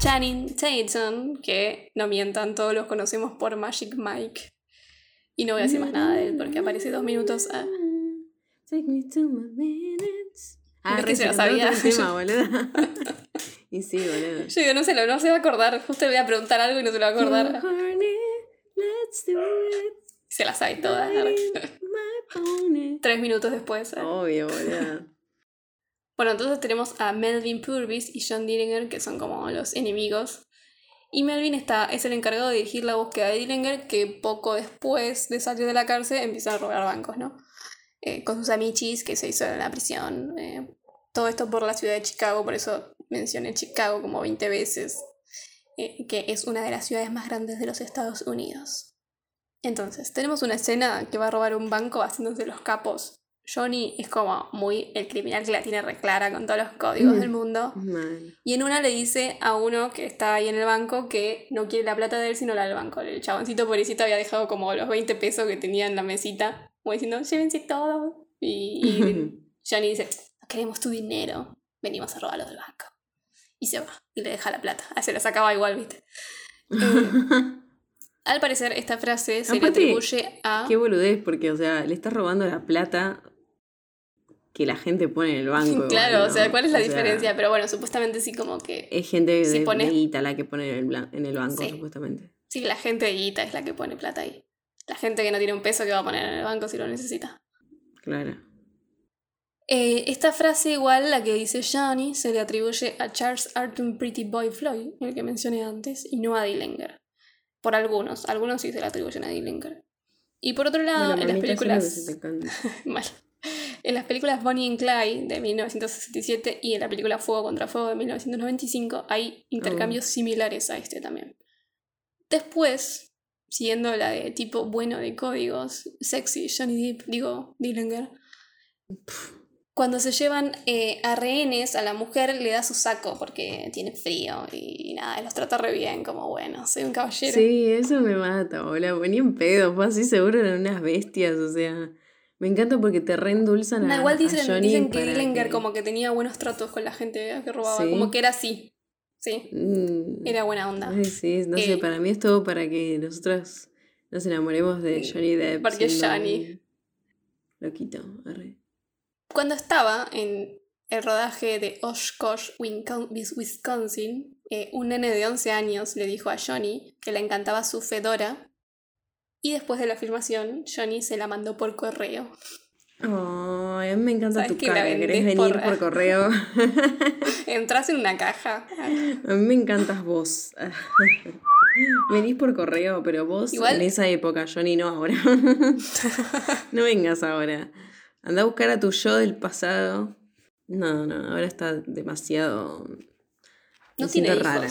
Channing Tatum, que no mientan, todos los conocemos por Magic Mike. Y no voy a decir más nada de él porque aparece dos minutos. ah. Take me minutes. Ah, Es que se lo sabía. tema, boludo. y sí, boludo. Yo digo, no se, lo, no se va a acordar. Justo le voy a preguntar algo y no se lo va a acordar. You're horny, let's do it. Se la sabe toda. Tres minutos después. ah. Obvio, boludo. Bueno, entonces tenemos a Melvin Purvis y John Dillinger, que son como los enemigos. Y Melvin está, es el encargado de dirigir la búsqueda de Dillinger, que poco después de salir de la cárcel empieza a robar bancos, ¿no? Eh, con sus amichis que se hizo en la prisión. eh, todo esto por la ciudad de Chicago, por eso mencioné Chicago como 20 veces, eh, que es una de las ciudades más grandes de los Estados Unidos. Entonces, tenemos una escena que va a robar un banco haciéndose los capos. Johnny es como muy el criminal que la tiene reclara con todos los códigos Mm. del mundo. Man. Y en una le dice a uno que está ahí en el banco que no quiere la plata de él, sino la del banco. El chaboncito pobrecito había dejado como los 20 pesos que tenía en la mesita, como diciendo, llévense todo. Y, y Johnny dice, no queremos tu dinero, venimos a robarlo del banco. Y se va, y le deja la plata. Ah, se la sacaba igual, ¿viste? Eh, al parecer, esta frase se le Aparte, atribuye a... Qué boludez, porque, o sea, le estás robando la plata que la gente pone en el banco. claro, o sea. ¿cuál es la sea, diferencia? Pero bueno, supuestamente sí como que... Es gente de, Si de pones- guita la que pone en el, blan- en el banco, Sí. supuestamente. Sí, la gente de guita es la que pone plata ahí. La gente que no tiene un peso que va a poner en el banco si lo necesita. Claro. Eh, esta frase igual, la que dice Johnny, se le atribuye a Charles Arthur Pretty Boy Floyd, el que mencioné antes, y no a Dillinger. Por algunos, algunos sí se le atribuyen a Dillinger. Y por otro lado, Bueno, en las películas... Mal. En las películas Bonnie and Clyde de 1967 y en la película Fuego contra Fuego de 1995 hay intercambios similares a este también. Después, siguiendo la de tipo bueno de códigos, sexy, Johnny Depp, digo, Dillinger, cuando se llevan eh, a rehenes a la mujer le da su saco porque tiene frío y nada, los trata re bien, como bueno, soy un caballero. Sí, eso me mata, boludo. Ponía en pedo, fue así seguro eran unas bestias, o sea. Me encanta porque te reendulzan No, a, igual a dicen, Johnny dicen que Dillinger que- como que tenía buenos tratos con la gente que robaba, Sí. como que era así. Sí, Mm, era buena onda. ay, sí, no Eh, sé, para mí es todo para que nosotros nos enamoremos de Johnny Depp. porque Johnny. Loquito, arre. Cuando estaba en el rodaje de Oshkosh, Wisconsin, eh, un nene de 11 años le dijo a Johnny que le encantaba su fedora y después de la filmación Johnny se la mandó por correo. Ay, a mí me encanta ¿Sabes tu que cara, ¿querés venir por- por, correo? Entras en una caja. A mí me encantas vos. Venís por correo, pero vos Igual- en esa época, Johnny, no ahora. no vengas ahora. Anda a buscar a tu yo del pasado. No, no, ahora está demasiado. No tiene hijos, rara.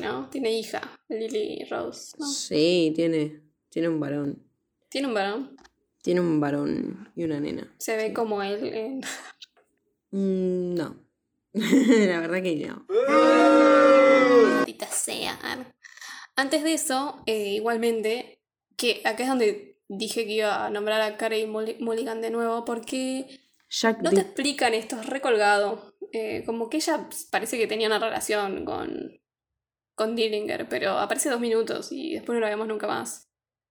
¿no? Tiene hija, Lily Rose. ¿no? Sí, tiene, tiene un varón. Tiene un varón. Tiene un varón y una nena. Se ve como él en... Mm, no. La verdad que no. Maldita sea. Antes de eso, eh, igualmente, que acá es donde dije que iba a nombrar a Carey Mulli- Mulligan de nuevo, porque Jack no te explican esto, es recolgado. Eh, como que ella parece que tenía una relación con, con Dillinger, pero aparece dos minutos y después no lo vemos nunca más.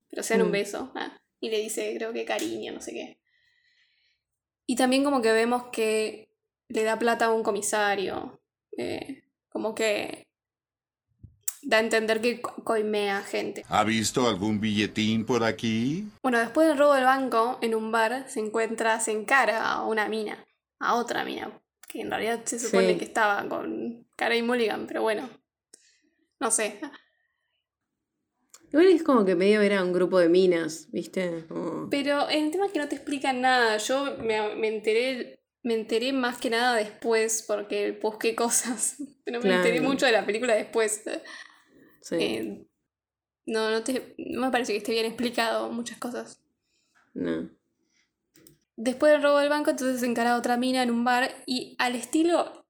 Pero se dan un Mm. beso. ah, y le dice, creo que cariño, no sé qué. Y también como que vemos que le da plata a un comisario. eh, como que da a entender que co- coimea gente. ¿Ha visto algún billetín por aquí? Bueno, después del robo del banco, en un bar se encuentra, se encara a una mina, a otra mina, que en realidad se supone Sí. que estaba con Cara y Mulligan, pero bueno, no sé. Igual es como que medio era un grupo de minas, ¿viste? Como- Pero el tema es que no te explican nada. Yo me, me enteré. Me enteré más que nada después porque busqué cosas. Pero me Claro. enteré mucho de la película después. Sí, Eh, no, no, te, no me parece que esté bien explicado muchas cosas. no. Después del robo del banco, entonces se encara otra mina en un bar y al estilo.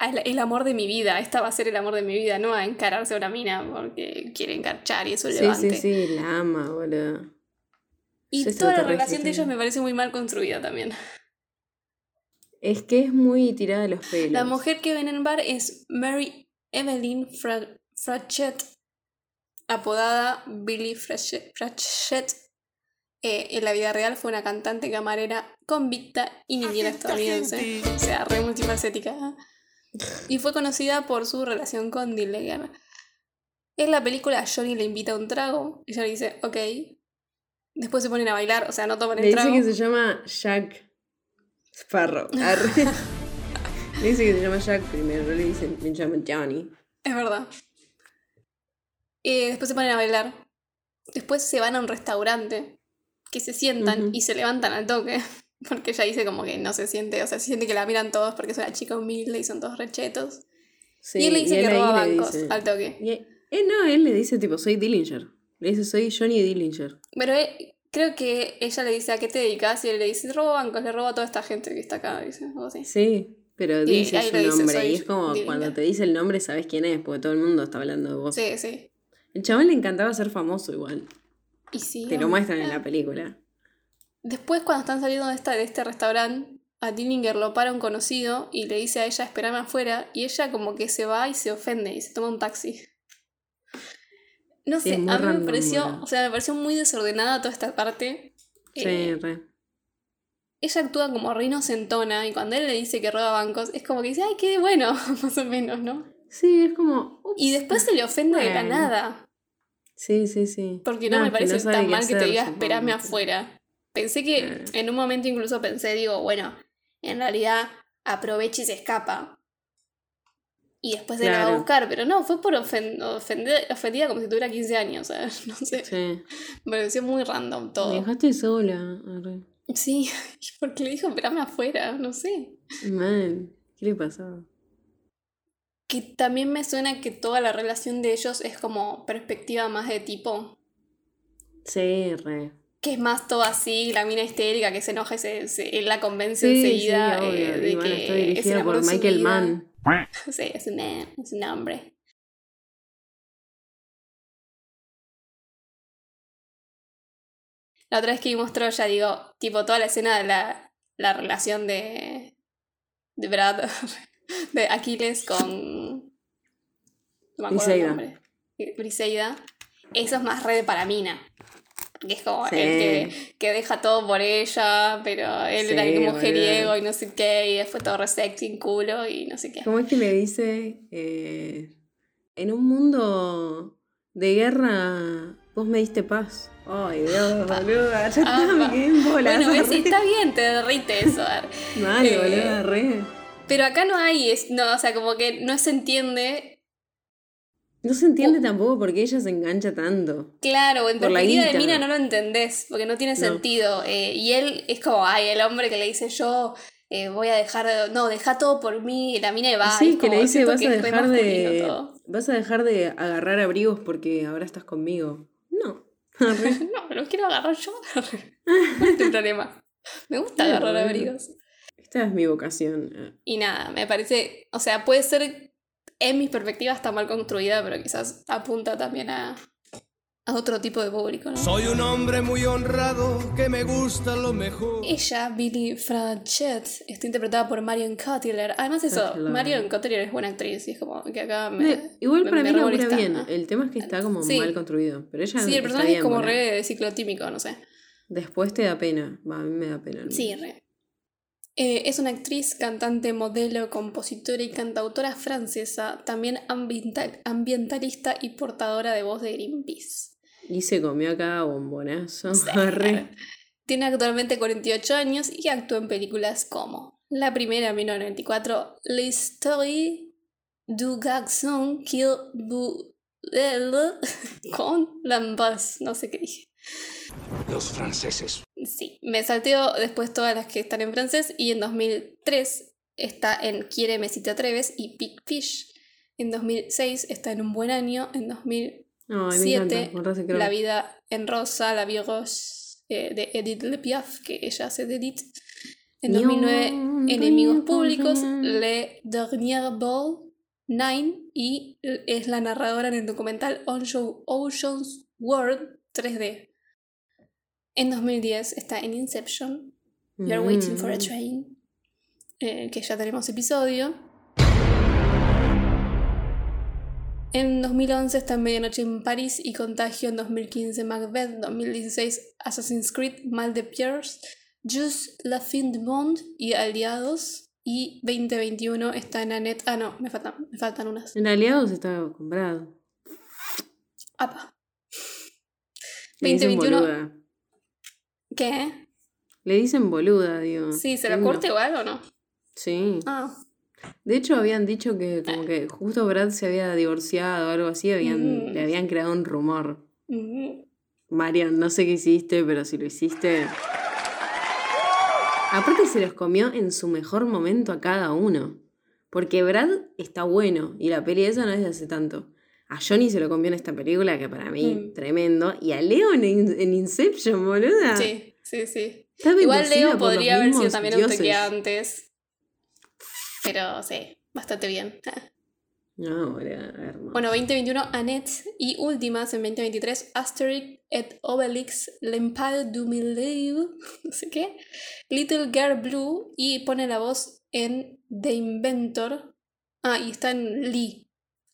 el amor de mi vida. Esta va a ser el amor de mi vida, no a encararse a una mina porque quiere encarchar y eso Sí, levante. sí, sí, la ama, boludo. Y toda la relación de ellos me parece muy mal construida también. Es que es muy tirada de los pelos. La mujer que ven en el bar es Mary Evelyn Fra- Frachette, apodada Billy. Frachette. Eh, en la vida real fue una cantante camarera convicta y niñera estadounidense. O sea, re multifacética. Y fue conocida por su relación con Dillinger. En la película, Johnny le invita a un trago. Ella le dice, ok. Después se ponen a bailar, o sea, no toman Le el dice trago. que se llama Jack Sparrow. Le dice que se llama Jack primero, le dice me llamo Johnny. Es verdad. Eh, después se ponen a bailar. Después se van a un restaurante. Que se sientan y se levantan al toque. Porque ella dice como que no se siente, o sea, se siente que la miran todos porque es una chica humilde y son todos rechetos. Sí, y él le dice que roba bancos dice- al toque. y él- eh, no, él le dice tipo, soy Dillinger. Le dice, soy Johnny Dillinger. Pero eh, creo que ella le dice a qué te dedicas y él le dice, robo bancos, le robo a toda esta gente que está acá, dice, algo así. Sí, pero dice su dice, nombre. soy Y es como Dillinger. cuando te dice el nombre sabes quién es, porque todo el mundo está hablando de vos. Sí, sí. El chabón le encantaba ser famoso igual. Y sí. Te lo muestran en la película. Después, cuando están saliendo de, esta, de este restaurante, a Dillinger lo para un conocido y le dice a ella esperarme afuera y ella como que se va y se ofende y se toma un taxi. No Sí, sé, a mí me pareció, o sea, me pareció muy desordenada toda esta parte. Sí, Eh, re. ella actúa como re inocentona y cuando él le dice que roba bancos, es como que dice, ay, qué bueno, más o menos, ¿no? Sí, es como. Y después se le ofende de la nada. Sí, sí, sí. Porque no me parece tan mal que te diga esperame afuera. Pensé que en un momento incluso pensé, digo, bueno, en realidad aprovecha y se escapa. Y después se la va a buscar, pero no, fue por ofen- ofender, ofendida como si tuviera 15 años, ¿sabes? No sé, Sí. me pareció muy random Me todo. dejaste sola. Arre. Sí, porque le dijo esperame afuera, no sé. Man, ¿qué le pasaba? Que también me suena que toda la relación de ellos es como perspectiva más de tipo, Sí, re. que es más todo así, la mina histérica que se enoja y se, se- él la convence Sí, sí, enseguida obvio. eh, de bueno, que está es dirigida amor por Michael. Mann. Sí, es un, man, es un hombre. La otra vez que vimos Troya, digo, tipo toda la escena de la, la relación de, de Brad, de Aquiles con... No me acuerdo el Briseida. nombre. Briseida. Eso es más red para mina. Que es como Sí. el que, que deja todo por ella, pero él era Sí, como boludo. mujeriego y no sé qué, y después todo re sexy en culo y no sé qué. ¿Cómo es que le dice? eh, en un mundo de guerra, vos me diste paz. Ay, Dios, boluda, ya está, me quedé en bolas. Bueno, ves, arre. está bien, te derrite eso. a ver. Mal, Eh, boluda, re. Pero acá no hay, es, no, o sea, como que no se entiende. No se entiende tampoco por qué ella se engancha tanto. Claro, en perspectiva de mina no lo entendés, porque no tiene No. sentido. eh, y él es como, ay, el hombre que le dice yo eh, voy a dejar, no, deja todo por mí, la mina va. y sí, es que le como, dice siento vas a dejar de. todo. Vas a dejar de agarrar abrigos porque ahora estás conmigo. No. No, lo quiero agarrar yo. ¿Cuál es tu problema? Me gusta Claro, agarrar abrigos. Esta es mi vocación. Y nada, me parece, o sea, puede ser, en mis perspectivas está mal construida, pero quizás apunta también a, a otro tipo de público, ¿no? Soy un hombre muy honrado que me gusta lo mejor. Ella, Billy Franchette, está interpretada por Marion Cotillard. Además eso. Marion Cotillard es buena actriz y es como que acá me... Eh, Igual me- para me mí remolesta. bien. El tema es que está como Sí. mal construido. Pero ella Sí, el está personaje es como boludo. re ciclotímico, no sé. Después te da pena. Va, a mí me da pena. Sí, re. Eh, es una actriz, cantante, modelo, compositora y cantautora francesa, también ambiental- ambientalista y portadora de voz de Greenpeace. Y se comió acá bombonazo. Sí. Tiene actualmente 48 años y actúa en películas como la primera en 1994, L'Historie du garçon qui con Lambas, no sé qué dije. Los franceses. Sí, me salteo después todas las que están en francés y en 2003 está en Quiere si te atreves y Big Fish. En 2006 está en Un buen año. En 2007 Ay, me encanta. con Russell Crowe. La vida en rosa, La vie rose eh, de Edith Le Piaf, que ella hace de Edith. En 2009 Yo, Enemigos Públicos. Le Dernier Ball, Nine y es la narradora en el documental Ocean- Ocean's World 3D. En 2010 está en Inception, You're Waiting for a Mm. Train, eh, que ya tenemos episodio. En 2011 está en Medianoche en París y Contagio en 2015 Macbeth, 2016 Assassin's Creed Mal de Pierce, Just la fin du monde y Aliados y 2021 está en Annette. Ah, no, me faltan, me faltan unas. En Aliados está comprado. Apa. Le dicen 2021. ¿Qué? Le dicen boluda, digo. Sí, ¿se la corta igual o no? Sí. Ah, De hecho, habían dicho que como que justo Brad se había divorciado o algo así, habían, Mm. le habían creado un rumor. mm, Marian, no sé qué hiciste, pero si lo hiciste. Aparte se los comió en su mejor momento a cada uno. Porque Brad está bueno y la peli esa no es de hace tanto. A Johnny se lo comió en esta película, que para mí Mm. tremendo. Y a Leon en, en Inception, boluda. sí, sí, sí. Igual Leo podría haber sido también un toque antes. Pero sí, bastante bien. No, boluda, hermoso. Bueno, 2021 Annette y últimas en 2023 Asterix et Obelix, L'Empire du Milieu, no sé qué, Little Girl Blue y pone la voz en The Inventor. Ah, y está en Lee.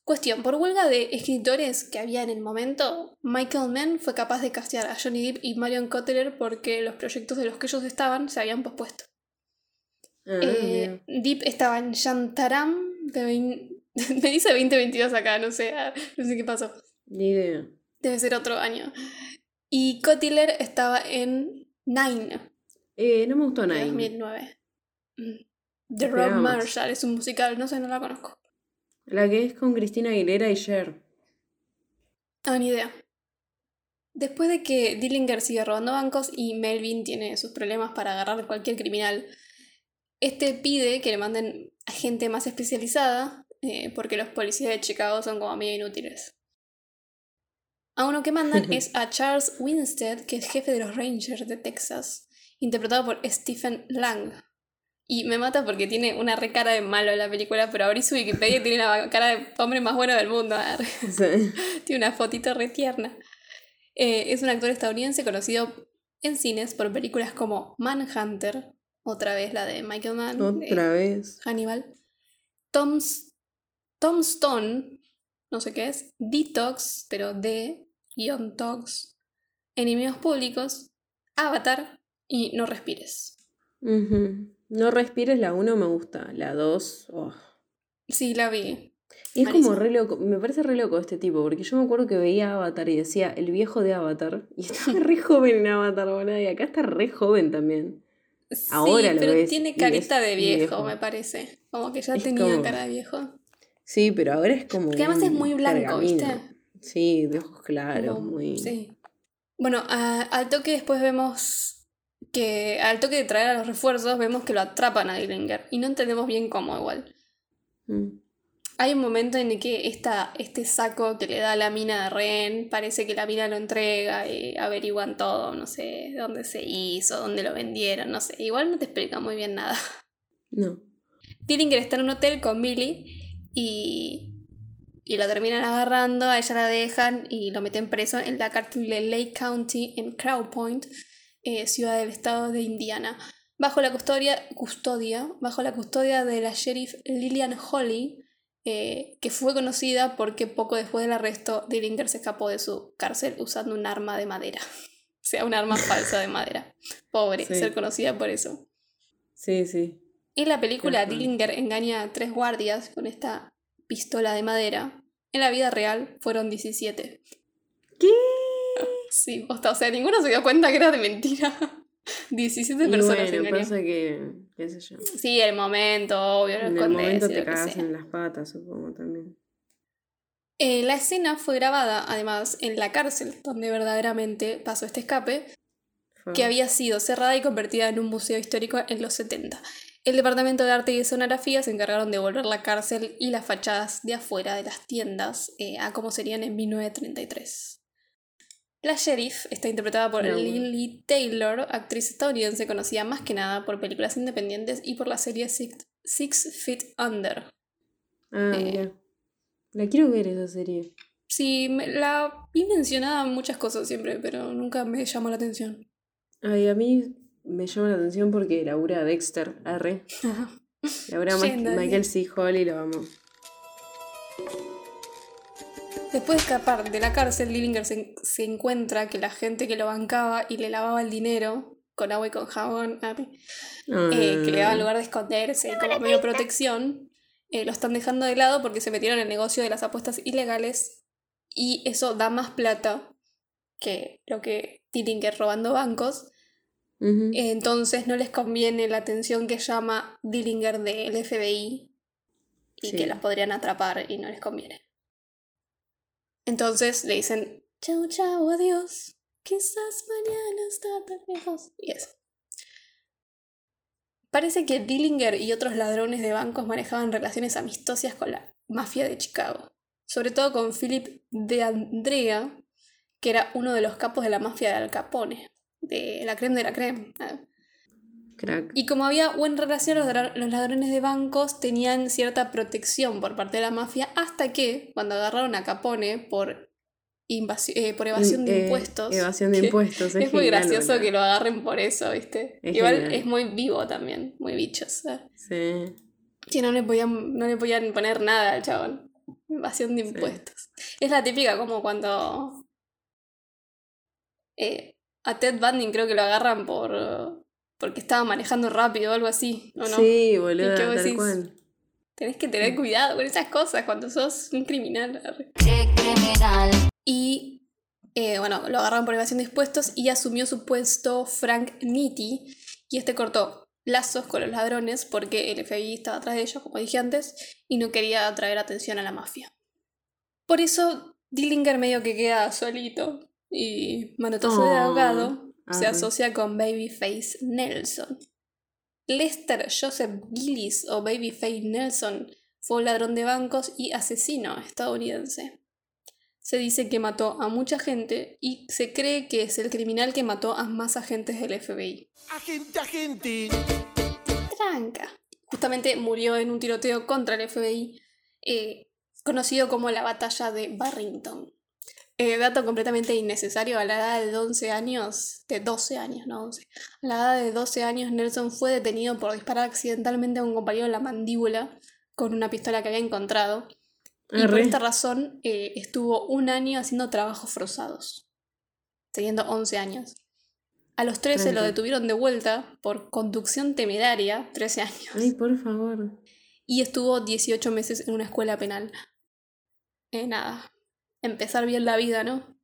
Cuestión, por huelga de escritores que había en el momento, Michael Mann fue capaz de castear a Johnny Depp y Marion Cotillard porque los proyectos de los que ellos estaban se habían pospuesto. Ah, Eh, Deep estaba en Shantaram. de Me dice 2022 acá, no sé, ah, no sé qué pasó. Ni idea. Debe ser otro año. Y Cotiller estaba en Nine, Eh, no me gustó Nine. 2009. Mm. The Rob. Marshall es un musical, no sé, no la conozco. La que es con Cristina Aguilera y Cher. Ah, ni idea. Después de que Dillinger sigue robando bancos y Melvin tiene sus problemas para agarrar a cualquier criminal, este pide que le manden a gente más especializada eh, porque los policías de Chicago son como medio inútiles. A uno que mandan es a Charles Winstead, que es jefe de los Rangers de Texas, interpretado por Stephen Lang. Y me mata porque tiene una re cara de malo en la película, pero abrí su Wikipedia y tiene la cara de hombre más bueno del mundo. Sí. Tiene una fotito re tierna. Eh, es un actor estadounidense conocido en cines por películas como Manhunter, otra vez la de Michael Mann, Otra vez. Hannibal, Tom's, Tombstone, no sé qué es, Detox, pero de guion Tox, Enemigos Públicos, Avatar y No Respires. Ujú. No respires, la 1 me gusta. La 2. Sí, la vi. Y es como re loco, me parece re loco este tipo, porque yo me acuerdo que veía Avatar y decía el viejo de Avatar, y estaba re joven en Avatar, boludo, y acá está re joven también. Ahora sí, lo pero ves tiene carita de viejo, viejo. me parece. Como que ya Es tenía como- cara de viejo. Sí, pero ahora es como. Porque además es muy blanco, ¿viste? Sí, de ojos claros, Como- muy. Sí. Bueno, a- al toque después vemos que al toque de traer a los refuerzos vemos que lo atrapan a Dillinger y no entendemos bien cómo igual. Mm. Hay un momento en el que esta, este saco que le da la mina de Ren, parece que la mina lo entrega y averiguan todo, no sé dónde se hizo, dónde lo vendieron, no sé. Igual no te explica muy bien nada. No. Dillinger está en un hotel con Billy y, y lo terminan agarrando, a ella la dejan y lo meten preso en la cárcel de Lake County en Crown Point, eh, ciudad del estado de Indiana, bajo la custodia, custodia, bajo la custodia de la sheriff Lillian Holly, eh, que fue conocida porque poco después del arresto Dillinger se escapó de su cárcel usando un arma de madera. O sea, un arma falsa de madera. Pobre, Sí. ser conocida por eso. Sí, sí. En la película. Dillinger engaña a tres guardias con esta pistola de madera. En la vida real fueron 17. ¿Qué? Sí, posta, o sea, ninguno se dio cuenta que era de mentira. 17 Y personas bueno, pasa que. qué sé yo. Sí, el momento, obvio, En el momento te cagas en las patas, supongo también. Eh, la escena fue grabada, además, en la cárcel donde verdaderamente pasó este escape, Fue- que había sido cerrada y convertida en un museo histórico en los 70. El Departamento de Arte y Escenografía se encargaron de volver la cárcel y las fachadas de afuera de las tiendas eh, a como serían en 1933. La sheriff está interpretada por No. Lily Taylor, actriz estadounidense conocida más que nada por películas independientes y por la serie Six, Six Feet Under. Ah, eh, mira. La quiero ver esa serie. Sí, me- la vi mencionada en muchas cosas siempre, pero nunca me llamó la atención. Ay, a mí me llama la atención porque labura Dexter, Ma- Yendo, Michael C. Hall y lo amo. Después de escapar de la cárcel, Dillinger se, se encuentra que la gente que lo bancaba y le lavaba el dinero con agua y con jabón, arre, eh, que le daba en lugar de esconderse y como medio protección, eh, lo están dejando de lado porque se metieron en el negocio de las apuestas ilegales y eso da más plata que lo que Dillinger robando bancos. Entonces no les conviene la atención que llama Dillinger del FBI y Sí. que las podrían atrapar y no les conviene. Entonces le dicen, chao, chao, adiós, quizás mañana está tan lejos. Y eso. Parece que Dillinger y otros ladrones de bancos manejaban relaciones amistosas con la mafia de Chicago, sobre todo con Philip de Andrea, que era uno de los capos de la mafia de Al Capone, de la creme de la creme. Crack. Y como había buena relación, los, ladrones de bancos tenían cierta protección por parte de la mafia, hasta que, cuando agarraron a Capone por, eh, por evasión de eh, impuestos. evasión de impuestos, es Es, muy gracioso que lo agarren por eso, ¿viste? Es Igual genial. es muy vivo también, muy bichos. Sí. Que no le, podían, no le podían poner nada al chabón. Evasión de Sí. impuestos. Es la típica como cuando. eh, a Ted Bundy creo que lo agarran por. Porque estaba manejando rápido o algo así, ¿o no? Sí, boludo, ¿Y qué vos tal decís? cual. Tenés que tener cuidado con esas cosas cuando sos un criminal. criminal. Y eh, bueno, lo agarraron por evasión de impuestos y asumió su puesto Frank Nitti. Y este cortó lazos con los ladrones porque el FBI estaba atrás de ellos, como dije antes, y no quería atraer atención a la mafia. Por eso Dillinger medio que queda solito y manotazo de Oh, se asocia con Babyface Nelson. Lester Joseph Gillis o Babyface Nelson fue un ladrón de bancos y asesino estadounidense. Se dice que mató a mucha gente y se cree que es el criminal que mató a más agentes del FBI. Agente, agente. Tranca. Justamente murió en un tiroteo contra el FBI, eh, conocido como la batalla de Barrington. Eh, dato completamente innecesario, a la edad de 11 años, de 12 años, no 11, a la edad de 12 años Nelson fue detenido por disparar accidentalmente a un compañero en la mandíbula con una pistola que había encontrado. Y por esta razón eh, estuvo un año haciendo trabajos forzados, teniendo 11 años. A los 13 lo detuvieron de vuelta por conducción temeraria, 13 años, Ay, por favor. y estuvo 18 meses en una escuela penal. Eh, nada, empezar bien la vida, ¿no?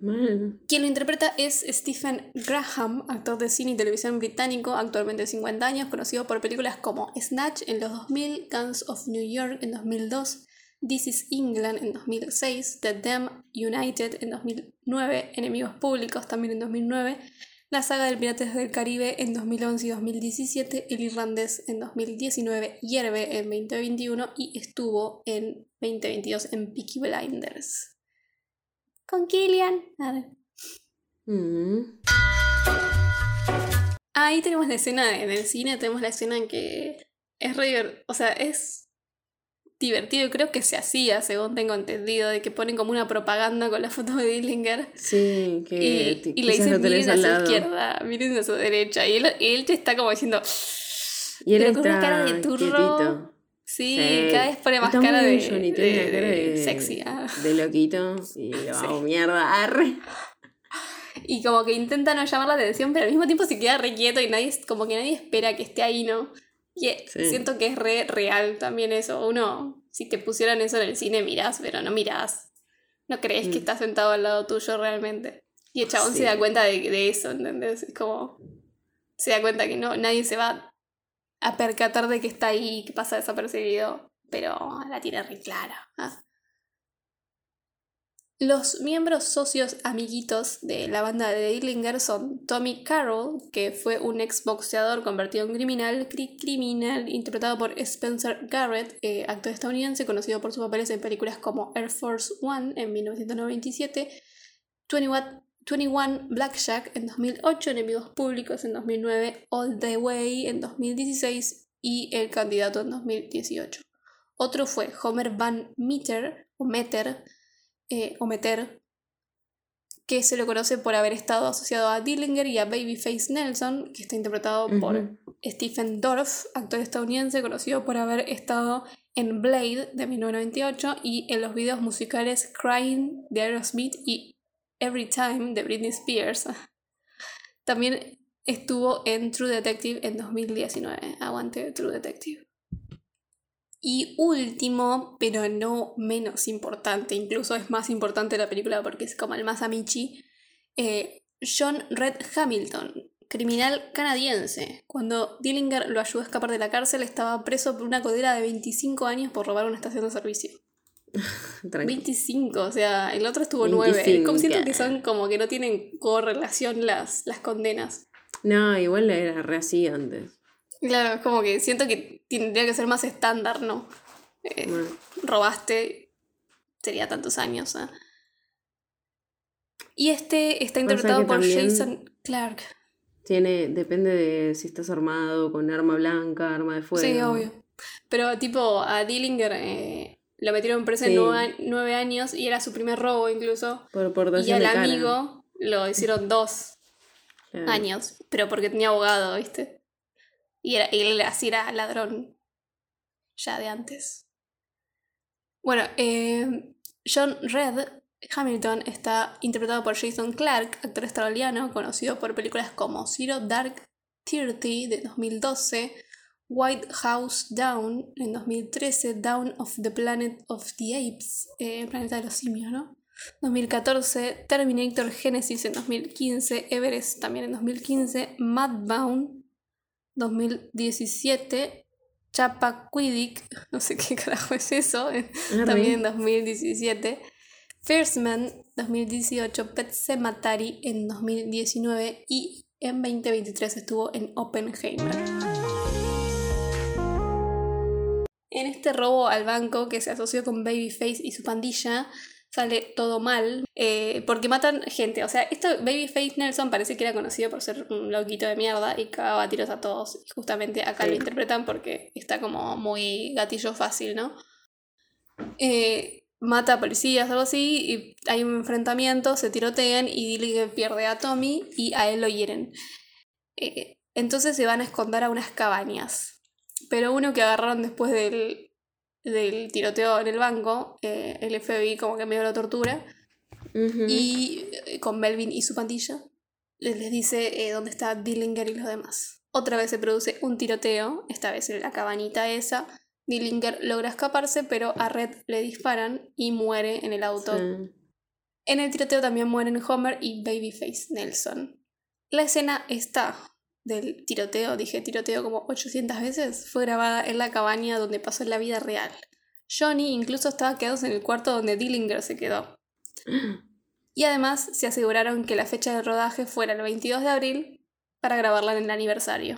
Mal. Quien lo interpreta es Stephen Graham, actor de cine y televisión británico, actualmente de 50 años, conocido por películas como Snatch en los 2000, Guns of New York en 2002, This is England en 2006, The Damned United en 2009, Enemigos Públicos también en 2009, la saga del Pirates del Caribe en 2011 y 2017, El Irlandés en 2019, Hierve en 2021 y estuvo en 2022 en Peaky Blinders. Con Killian. A ver. Mm. Ahí tenemos la escena en el cine, tenemos la escena en que es re o sea, es divertido y creo que se hacía, según tengo entendido, de que ponen como una propaganda con la foto de Dillinger Sí, que y, y le dicen miren a su lado. izquierda, miren a su derecha y él, él te está como diciendo Y él pero con una está cara de turro. quietito. sí, Sí. cada vez pone más Está cara de, Johnny, de- cara sexy. ah. De loquito. Y oh, mierda, arre. Y como que intenta no llamar la atención, pero al mismo tiempo se queda re quieto y nadie, como que nadie espera que esté ahí, ¿no? Y eh, Sí. siento que es re real también eso. Uno, si te pusieran eso en el cine, mirás, pero no mirás. No crees que Mm. está sentado al lado tuyo realmente. Y el chabón Sí. se da cuenta de, de eso, ¿entendés? Es como. Se da cuenta que no, nadie se va a percatar de que está ahí que pasa desapercibido, pero la tiene re clara. ah. Los miembros socios amiguitos de la banda de Dillinger son Tommy Carroll, que fue un ex boxeador convertido en criminal, cri- criminal interpretado por Spencer Garrett, eh, actor estadounidense conocido por sus papeles en películas como Air Force One en 1997, 21, 21 Blackjack en 2008, Enemigos Públicos en 2009, All the Way en 2016 y El Candidato en 2018. Otro fue Homer Van o Meter, eh, o Meter, que se lo conoce por haber estado asociado a Dillinger y a Babyface Nelson, que está interpretado por. Stephen Dorff, actor estadounidense conocido por haber estado en Blade de 1998 y en los videos musicales Crying de Aerosmith y Every Time de Britney Spears. También estuvo en True Detective en 2019. Aguante True Detective. Y último, pero no menos importante, incluso es más importante la película porque es como el más amichi, eh, John Red Hamilton, criminal canadiense. Cuando Dillinger lo ayudó a escapar de la cárcel, estaba preso por una codera de 25 años por robar una estación de servicio. Tranqui. 25, o sea, el otro estuvo 9. 25. Como siento que son como que no tienen correlación las, las condenas. No, igual era re así antes. Claro, es como que siento que tendría que ser más estándar, ¿no? Eh, robaste, sería tantos años. ¿eh? Y este está interpretado por Jason Clark. tiene, depende de si estás armado con arma blanca, arma de fuego. Sí, obvio. Pero tipo, a Dillinger eh, lo metieron preso en Sí. nueve, nueve años y era su primer robo incluso. Por Y portación al amigo lo hicieron dos Claro. años, pero porque tenía abogado, ¿viste? Y era, y así era ladrón ya de antes. Bueno, eh, John Red Hamilton está interpretado por Jason Clark, actor australiano conocido por películas como Zero Dark Thirty de 2012, White House Down en 2013, Down of the Planet of the Apes, eh, Planeta de los Simios, ¿no? 2014, Terminator Genesis en 2015, Everest también en 2015, Madbound 2017, Chappaquiddick, no sé qué carajo es eso, Arre. también en 2017, First Man 2018, Pet Sematary en 2019 y en 2023 estuvo en Oppenheimer. En este robo al banco que se asoció con Babyface y su pandilla, sale todo mal eh, porque matan gente. O sea, esto Babyface Nelson parece que era conocido por ser un loquito de mierda y cagaba tiros a todos. Y justamente acá Sí. lo interpretan porque está como muy gatillo fácil, ¿no? Eh, mata a policías o algo así y hay un enfrentamiento, se tirotean y Dillinger pierde a Tommy y a él lo hieren. Eh, entonces se van a esconder a unas cabañas. Pero uno que agarraron después del, del tiroteo en el banco, eh, el FBI como que medio lo tortura, y eh, con Melvin y su pandilla, les, les dice eh, dónde está Dillinger y los demás. Otra vez se produce un tiroteo, esta vez en la cabanita esa. Dillinger logra escaparse, pero a Red le disparan y muere en el auto. Sí. En el tiroteo también mueren Homer y Babyface Nelson. La escena está del tiroteo, dije tiroteo como 800 veces, fue grabada en la cabaña donde pasó en la vida real. Johnny incluso estaba quedado en el cuarto donde Dillinger se quedó. Y además se aseguraron que la fecha de rodaje fuera el 22 de abril para grabarla en el aniversario.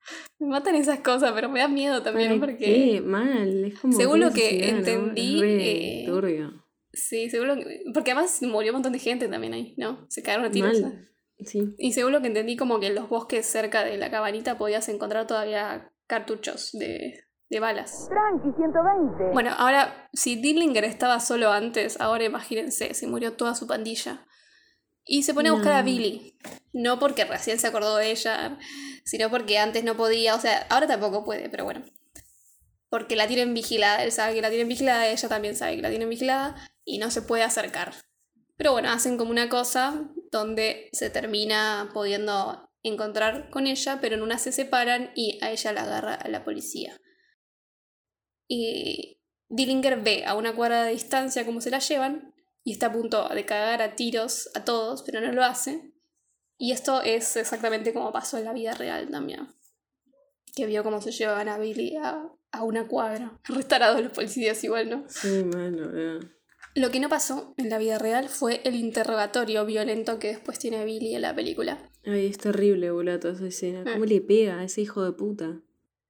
Me matan esas cosas, pero me da miedo también ¿Para porque... qué? Mal, es como. Según lo que entendí, re eh, turbio. Sí, seguro que... Porque además murió un montón de gente también ahí, ¿no? Se cagaron a tiros. Sí. Y según lo que entendí, como que en los bosques cerca de la cabanita podías encontrar todavía cartuchos de, de balas. Tranqui, 120. Bueno, ahora, si Dillinger estaba solo antes, ahora imagínense, se murió toda su pandilla. Y se pone a buscar a. Billy. No porque recién se acordó de ella, sino porque antes no podía, o sea, ahora tampoco puede, pero bueno. Porque la tienen vigilada, él sabe que la tienen vigilada, ella también sabe que la tienen vigilada y no se puede acercar. Pero bueno, hacen como una cosa donde se termina pudiendo encontrar con ella, pero en una se separan y a ella la agarra a la policía. Y Dillinger ve a una cuadra de distancia cómo se la llevan y está a punto de cagar a tiros a todos, pero no lo hace. Y esto es exactamente como pasó en la vida real también. Que vio cómo se llevaban a Billy a, a una cuadra. Restarados los policías igual, ¿no? Sí, mal, boludo. Lo que no pasó en la vida real fue el interrogatorio violento que después tiene Billy en la película. Ay, es terrible, boludo, toda esa escena. ¿Cómo Ah. le pega a ese hijo de puta?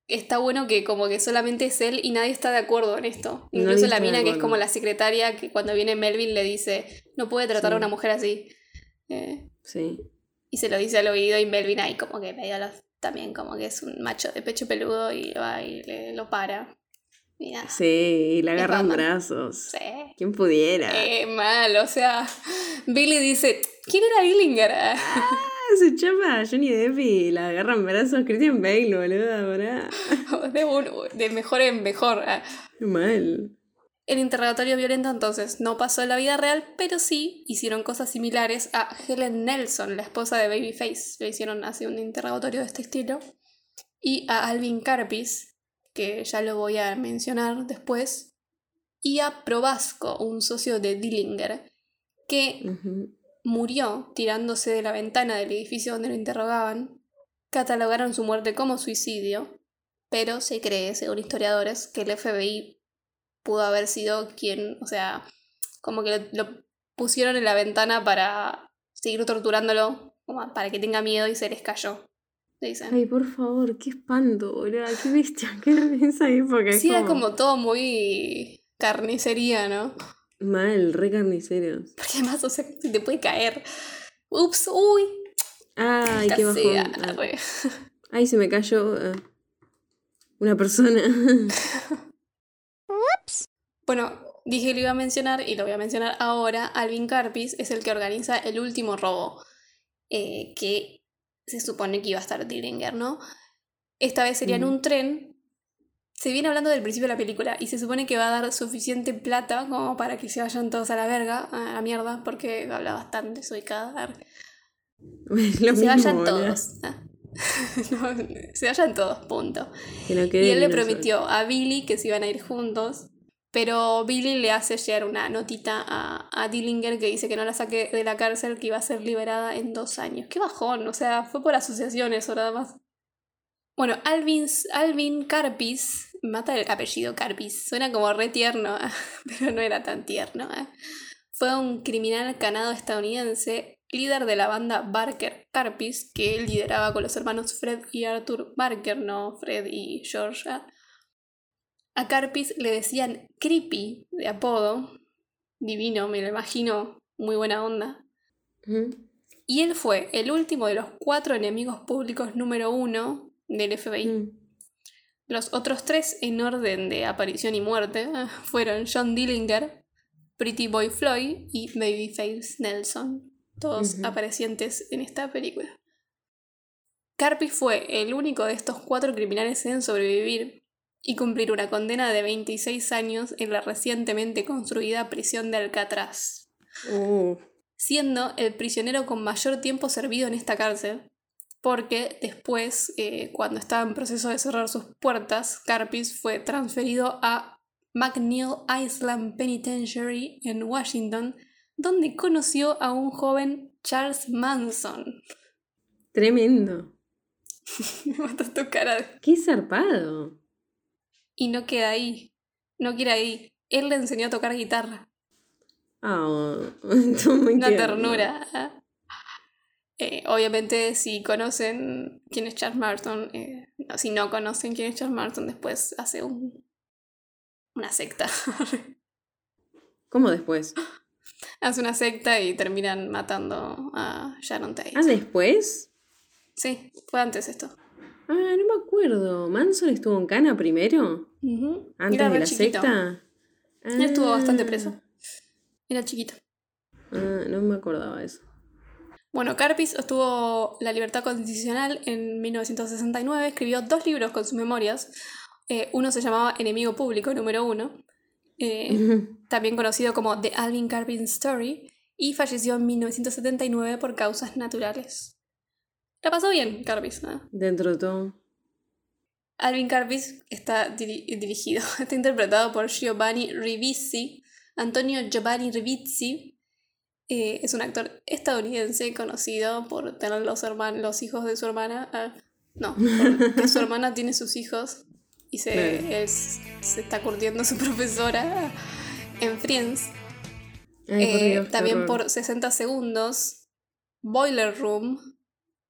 Está bueno que como que solamente es él y nadie está de acuerdo en esto. Nadie Incluso la mina que es como la secretaria que cuando viene Melvin le dice, no puede tratar a una mujer así. Eh, Sí. y se lo dice al oído y Melvin ahí como que medio también como que es un macho de pecho peludo y va y le, lo para. Nada, Sí, Es agarran brazos. sí. ¿Quién pudiera? Eh, mal, o sea, Billy dice, ¿quién era Dillinger? Ah, se chapa a Johnny Depp la agarran brazos Christian Bale, boludo, pará. de, un- de mejor en mejor. ah. Mal. El interrogatorio violento entonces no pasó en la vida real, pero sí hicieron cosas similares a Helen Nelson, la esposa de Babyface. Le hicieron así un interrogatorio de este estilo. Y a Alvin Carpis, que ya lo voy a mencionar después. Y a Probasco, un socio de Dillinger, que murió tirándose de la ventana del edificio donde lo interrogaban. Catalogaron su muerte como suicidio, pero se cree, según historiadores, que el FBI pudo haber sido quien, o sea, como que lo, lo pusieron en la ventana para seguir torturándolo, para que tenga miedo y se les cayó. Dicen. Ay, por favor, qué espanto, boludo. Qué bestia, qué esa época. es sí, era como todo muy carnicería, ¿no? Mal, re carniceros. Porque además, o sea, se te puede caer. Ups, uy, Ay, qué bajón. sea, Ah. re. Ay, se me cayó ah, una persona. Bueno, dije que lo iba a mencionar y lo voy a mencionar ahora. Alvin Carpis es el que organiza el último robo, eh, que se supone que iba a estar Dillinger, ¿no? Esta vez sería en un tren. Se viene hablando del principio de la película y se supone que va a dar suficiente plata como para que se vayan todos a la verga, a la mierda, porque habla bastante. Lo Que se mismo, vayan todos. Ah. No, se vayan todos, punto. Que no Y él le prometió a Billy que se iban a ir juntos, pero Billy le hace llegar una notita a, a Dillinger que dice que no la saque de la cárcel, que iba a ser liberada en dos años. ¡Qué bajón! O sea, fue por asociación eso nada más. Bueno, Alvin, Alvin Carpis, mata el apellido Carpis, suena como re tierno, pero no era tan tierno. ¿eh? Fue un criminal canado estadounidense, líder de la banda Barker Carpis, que él lideraba con los hermanos Fred y Arthur Barker, no Fred y George. A Carpis le decían Creepy de apodo, divino, me lo imagino, muy buena onda. Y él fue el último de los cuatro enemigos públicos número uno del FBI. Mm. Los otros tres en orden de aparición y muerte eh, fueron John Dillinger, Pretty Boy Floyd y Babyface Nelson, todos aparecientes en esta película. Carpy fue el único de estos cuatro criminales en sobrevivir y cumplir una condena de 26 años en la recientemente construida prisión de Alcatraz, Uh, siendo el prisionero con mayor tiempo servido en esta cárcel, porque después, eh, cuando estaba en proceso de cerrar sus puertas, Carpis fue transferido a McNeil Island Penitentiary en Washington, donde conoció a un joven Charles Manson. tremendo. Me mata tu cara. Qué zarpado. Y no queda ahí. No quiere ahí. Él le enseñó a tocar guitarra. Ah, muy Una tierno. ternura. Eh, obviamente, si conocen quién es Charles Marston, eh, no, si no conocen quién es Charles Marston, después hace un, una secta. ¿Cómo después? hace una secta y terminan matando a Sharon Tate. Ah, después. Sí, fue antes esto. Ah, no me acuerdo. ¿Manson estuvo en Cana primero? ¿Antes Era de la chiquito. secta? Él estuvo bastante Ah. preso. Era chiquito. Ah, no me acordaba eso. Bueno, Carpis obtuvo la libertad constitucional en 1969, escribió dos libros con sus memorias. Eh, uno se llamaba Enemigo Público, número uno, eh, también conocido como The Alvin Carpin Story, y falleció en 1979 por causas naturales. La pasó bien, Carpis. ¿eh? Dentro de todo. Alvin Carpis está diri- dirigido, está interpretado por Giovanni Ribisi. Antonio Giovanni Ribisi eh, es un actor estadounidense conocido por tener los, los hijos de su hermana. ah, no, porque su hermana tiene sus hijos y se, es- se está curtiendo su profesora en Friends. Ay, por Eh, Dios, también horror. por 60 segundos, Boiler Room,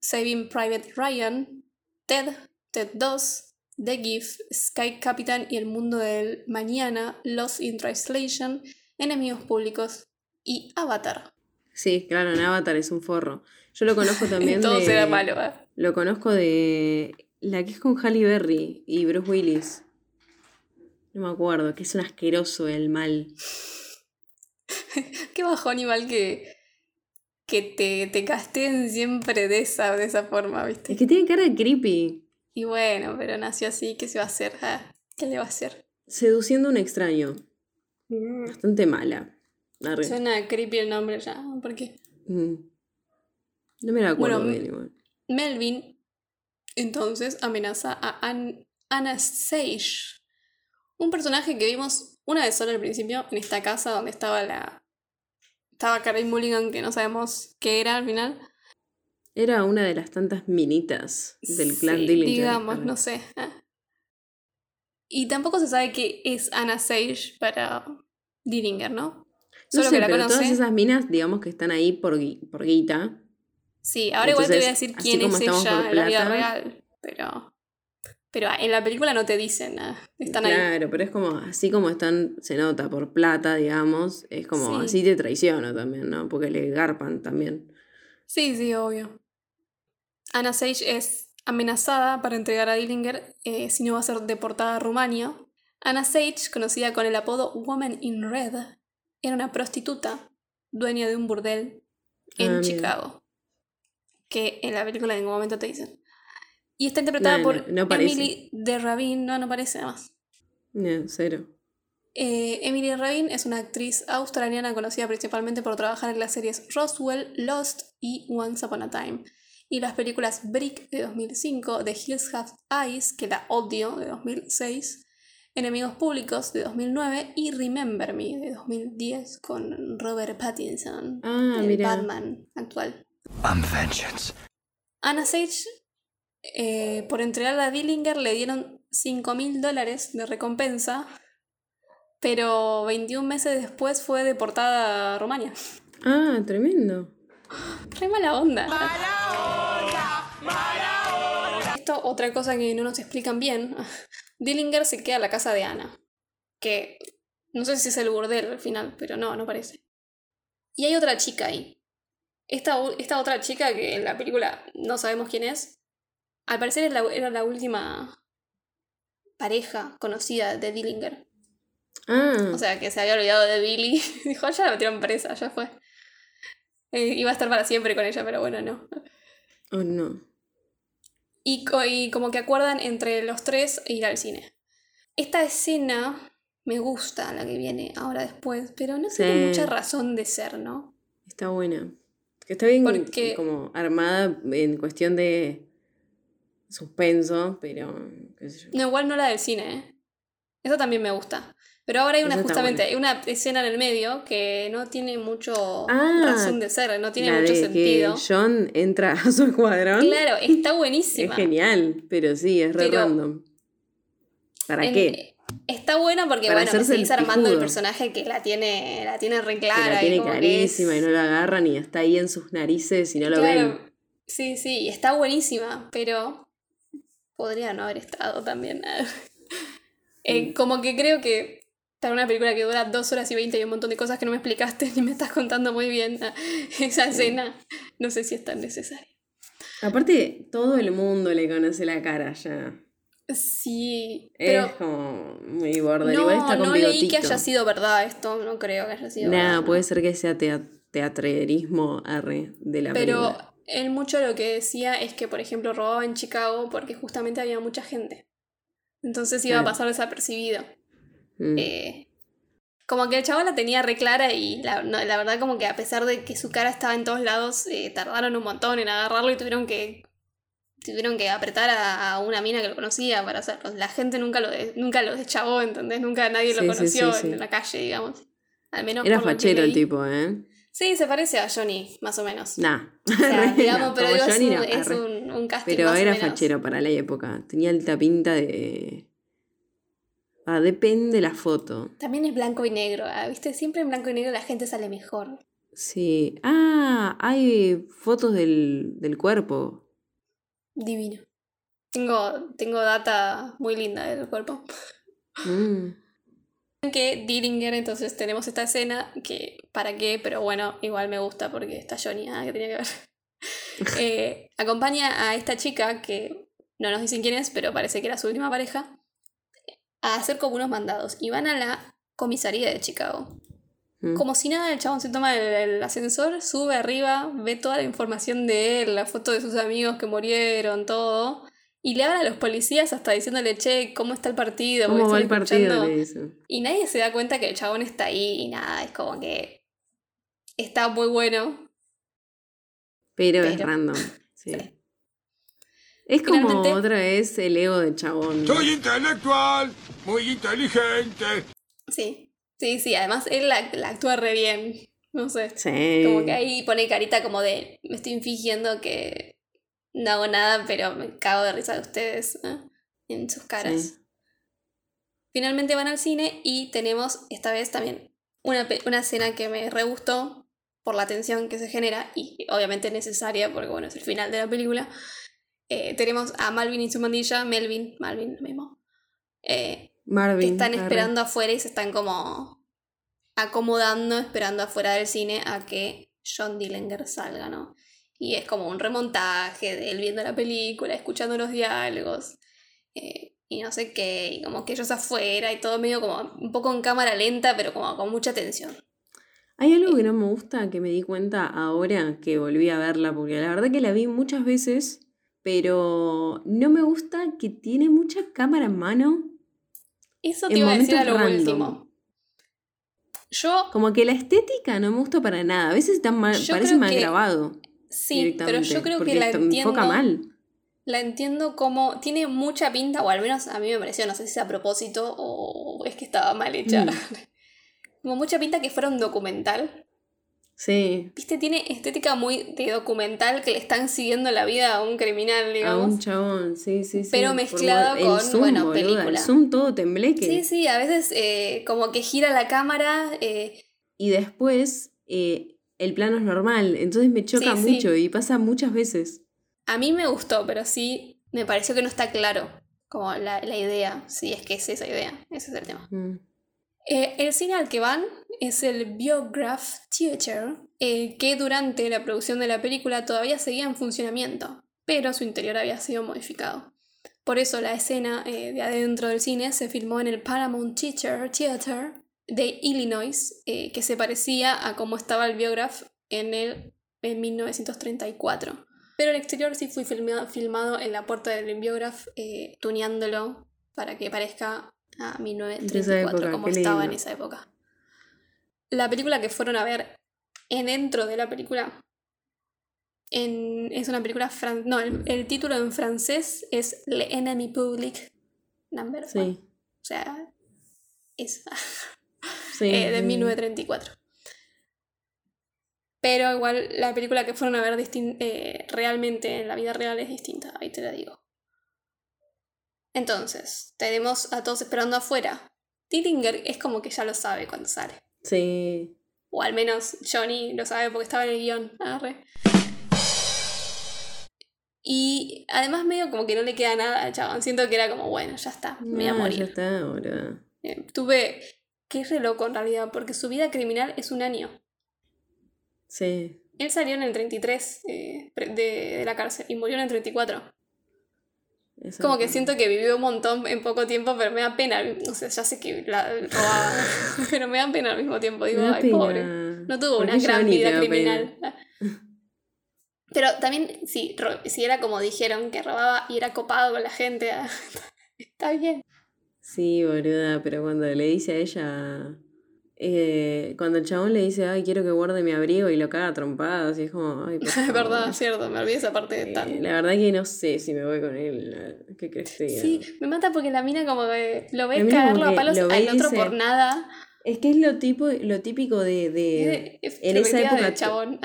Saving Private Ryan, Ted, Ted 2, The Gift, Sky Captain y El Mundo del Mañana, Lost in Translation, Enemigos Públicos y Avatar. Sí, claro, en Avatar es un forro. Yo lo conozco también Todo de... será malo, ¿eh? Lo conozco de la que es con Halle Berry y Bruce Willis. No me acuerdo, que es un asqueroso el mal. Qué bajón igual que, que te, te casteen siempre de esa, de esa forma, ¿viste? Es que tiene cara de creepy. Y bueno, pero nació así, ¿qué se va a hacer? Ah, ¿Qué le va a hacer? Seduciendo a un extraño. Bastante mala. Arre. Suena creepy el nombre ya, ¿por qué? Mm. No me la acuerdo Bueno, bien igual. Melvin entonces amenaza a An Anastasia, un personaje que vimos una vez sola al principio en esta casa donde estaba la estaba Karen Mulligan que no sabemos qué era al final. Era una de las tantas minitas del clan Sí, Dillinger. Digamos, no sé. Y tampoco se sabe qué es Anna Sage para Dillinger, ¿no? No Solo sé, que la pero conoce. todas esas minas, digamos que están ahí por, por guita. Sí, ahora igual te voy a decir quién es ella en la vida real, pero pero en la película no te dicen nada. Están ahí. Claro, pero es como, así como están, se nota por plata, digamos, es como, Sí. así te traiciono también, ¿no? Porque le garpan también. Sí, sí, obvio. Anna Sage es amenazada para entregar a Dillinger eh, si no va a ser deportada a Rumania. Anna Sage, conocida con el apodo Woman in Red, era una prostituta, dueña de un burdel en Ah, mira. Chicago. Que en la película en ningún momento te dicen. Y está interpretada No, por no, no parece. Emily de Rabin. No, no parece nada más. No, cero. Eh, Emily Rabin es una actriz australiana conocida principalmente por trabajar en las series Roswell, Lost y Once Upon a Time. Y las películas Brick de 2005, The Hills Have Eyes, que la odio, de 2006, Enemigos Públicos de 2009 y Remember Me de 2010 con Robert Pattinson, Ah, el mira. Batman actual. I'm vengeance. Anna Sage, eh, por entregar a Dillinger, le dieron 5 mil dólares de recompensa, pero 21 meses después fue deportada a Rumania. Ah, tremendo. Re mala onda. Esto, otra cosa que no nos explican bien. Dillinger se queda a la casa de Anna. Que no sé si es el burdel al final, pero no, no parece. Y hay otra chica ahí. Esta, esta otra chica que en la película no sabemos quién es. Al parecer la- era la última pareja conocida de Dillinger. Ah, O sea, que se había olvidado de Billy. Dijo, ya la metieron presa, ya fue. Eh, iba a estar para siempre con ella, pero bueno, no. oh no. Y, y como que acuerdan entre los tres ir al cine. Esta escena me gusta, la que viene ahora después, pero no Sí. tiene mucha razón de ser, ¿no? Está buena. Está bien Porque- como armada en cuestión de suspenso, pero qué sé yo. No, igual no la del cine, ¿eh? Esa también me gusta. Pero ahora hay una, justamente, hay una escena en el medio que no tiene mucho Ah, razón de ser, no tiene La mucho de sentido. que John entra a su escuadrón. Claro, está es buenísima. genial, pero sí, es re Pero- random. ¿Para En- qué? Está buena porque, Para bueno, seguís armando el personaje que la tiene, la tiene re Que clara. la y tiene que clarísima es- y no lo agarran y está ahí en sus narices y no lo Claro, ven. Sí, sí, y está buenísima, pero podría no haber estado también. Eh, Mm. como que creo que para una película que dura dos horas y veinte y un montón de cosas que no me explicaste ni me estás contando muy bien esa escena, no sé si es tan necesaria. Aparte, todo el mundo le conoce la cara ya. Sí, pero es como muy border. no, Igual está con no leí que bigotito. haya sido verdad esto, no creo que haya sido Nada, verdad. puede ser que sea tea- teatrerismo arre de la Pero película. Él mucho lo que decía es que, por ejemplo, robaba en Chicago porque justamente había mucha gente. Entonces iba a Claro. pasar desapercibido. Mm. Eh, como que el chavo la tenía re clara y la, no, la verdad como que a pesar de que su cara estaba en todos lados, eh, tardaron un montón en agarrarlo y tuvieron que tuvieron que apretar a, a una mina que lo conocía para hacerlo. La gente nunca lo, de- nunca lo deschavó, ¿entendés? Nunca nadie lo Sí, conoció sí, sí. en la calle, digamos. Al menos Era fachero el tipo, ¿eh? Sí, se parece a Johnny, más o menos. Nah. O sea, digamos, No, pero digo, es, Johnny un, no, es un, un casting Pero más o era menos. fachero para la época. Tenía alta pinta de. Ah, depende la foto. También es blanco y negro, ah, ¿viste? Siempre en blanco y negro la gente sale mejor. Sí. Ah, hay fotos del, del cuerpo. Divino. Tengo, tengo data muy linda del cuerpo. Mm. Que Dillinger, entonces tenemos esta escena que, ¿para qué? Pero bueno, igual me gusta porque está Johnny, ah, que tenía que ver. Eh, acompaña a esta chica que no nos dicen quién es, pero parece que era su última pareja, a hacer como unos mandados. Y van a la comisaría de Chicago. Mm. Como si nada, el chabón se toma el, el ascensor, sube arriba, ve toda la información de él, la foto de sus amigos que murieron, todo. Y le habla a los policías hasta diciéndole, che, ¿cómo está el partido? ¿Cómo va el partido? escuchando". Le dicen. Y nadie se da cuenta que el chabón está ahí y nada, es como que está muy bueno. Pero, es Pero- random. Sí. Sí. Es como Finalmente- otra vez el ego de chabón. Soy intelectual, muy inteligente. Sí, sí, sí, además él la, la actúa re bien, no sé. Sí. Como que ahí pone carita como de, me estoy fingiendo que no hago nada, pero me cago de risa de ustedes ¿eh? en sus caras. Sí. Finalmente van al cine y tenemos esta vez también una, una escena que me re gustó por la tensión que se genera y obviamente necesaria porque bueno, es el final de la película. Eh, tenemos a Malvin y su mandilla, Melvin, Malvin, lo mismo. eh, que están esperando afuera y se están como acomodando, esperando afuera del cine a que John Dillinger salga, ¿no? Y es como un remontaje de él viendo la película, escuchando los diálogos eh, y no sé qué, y como que ellos afuera y todo medio como un poco en cámara lenta, pero como con mucha tensión. Hay algo que no me gusta que me di cuenta ahora que volví a verla, porque la verdad que la vi muchas veces, pero no me gusta que tiene mucha cámara en mano. Eso te En iba a decir a lo random. último. Yo Como que la estética no me gusta para nada. A veces está mal, parece mal grabado. Sí, pero yo creo que la entiendo. enfoca mal. La entiendo como. Tiene mucha pinta, o al menos a mí me pareció, no sé si es a propósito o es que estaba mal hecha. Mm. como mucha pinta que fuera un documental. Sí, Viste, tiene estética muy de documental que le están siguiendo la vida a un criminal, a digamos. un chabón, sí, sí, sí. Pero mezclado con, zoom, bueno, boluda, película. El zoom todo tembleque. Sí, sí, a veces eh, como que gira la cámara. eh, Y después eh, el plano es normal, entonces me choca Sí, sí. mucho y pasa muchas veces. a mí me gustó, pero sí me pareció que no está claro como la, la idea, si es que es esa idea. Ese es el tema. Mm. Eh, el cine al que van es el Biograph Theatre, eh, que durante la producción de la película todavía seguía en funcionamiento, pero su interior había sido modificado. Por eso la escena eh, de adentro del cine se filmó en el Paramount Theatre, Theatre de Illinois, eh, que se parecía a cómo estaba el Biograph en, el, en 1934. Pero el exterior sí fue filmado, filmado en la puerta del Biograph, eh, tuneándolo para que parezca a 1934, época, como estaba en esa época. La película que fueron a ver en dentro de la película en- es una película fran- no, el, el título en francés es Le Ennemi Public Number One. Sí, O sea, es sí. eh, de sí. 1934. Pero igual la película que fueron a ver eh, realmente en la vida real es distinta, ahí te la digo. Entonces, tenemos a todos esperando afuera. Dillinger es como que ya lo sabe cuando sale. Sí. O al menos Johnny lo sabe porque estaba en el guion. Arre. Y además medio como que no le queda nada al chabón. Siento que era como, bueno, ya está, me voy a No, morir. Ya está, ahora. Eh, tuve... Que es re loco en realidad, porque su vida criminal es un año. Sí. Él salió en el 33 eh, de, de la cárcel y murió en el 34. eso Como que siento que vivió un montón en poco tiempo, pero me da pena. O sea, ya sé que la robaba, pero me da pena al mismo tiempo. Digo, ay, pena. pobre. No tuvo ¿Por una gran vida da criminal. Pero también, sí, si era como dijeron, que robaba y era copado con la gente, está bien. Sí, boluda, pero cuando le dice a ella. eh, cuando el chabón le dice, ay, quiero que guarde mi abrigo y lo caga trompadas, y es como, ay, por Es verdad, cierto, me olvidé esa parte de Eh, tan. la verdad que no sé si me voy con él. ¿Qué crees que? Sí, me mata porque la mina como que lo ve cagarlo a palos al otro dice- por nada. Es que es lo, tipo, lo típico de. de- Es en esa época. del chabón.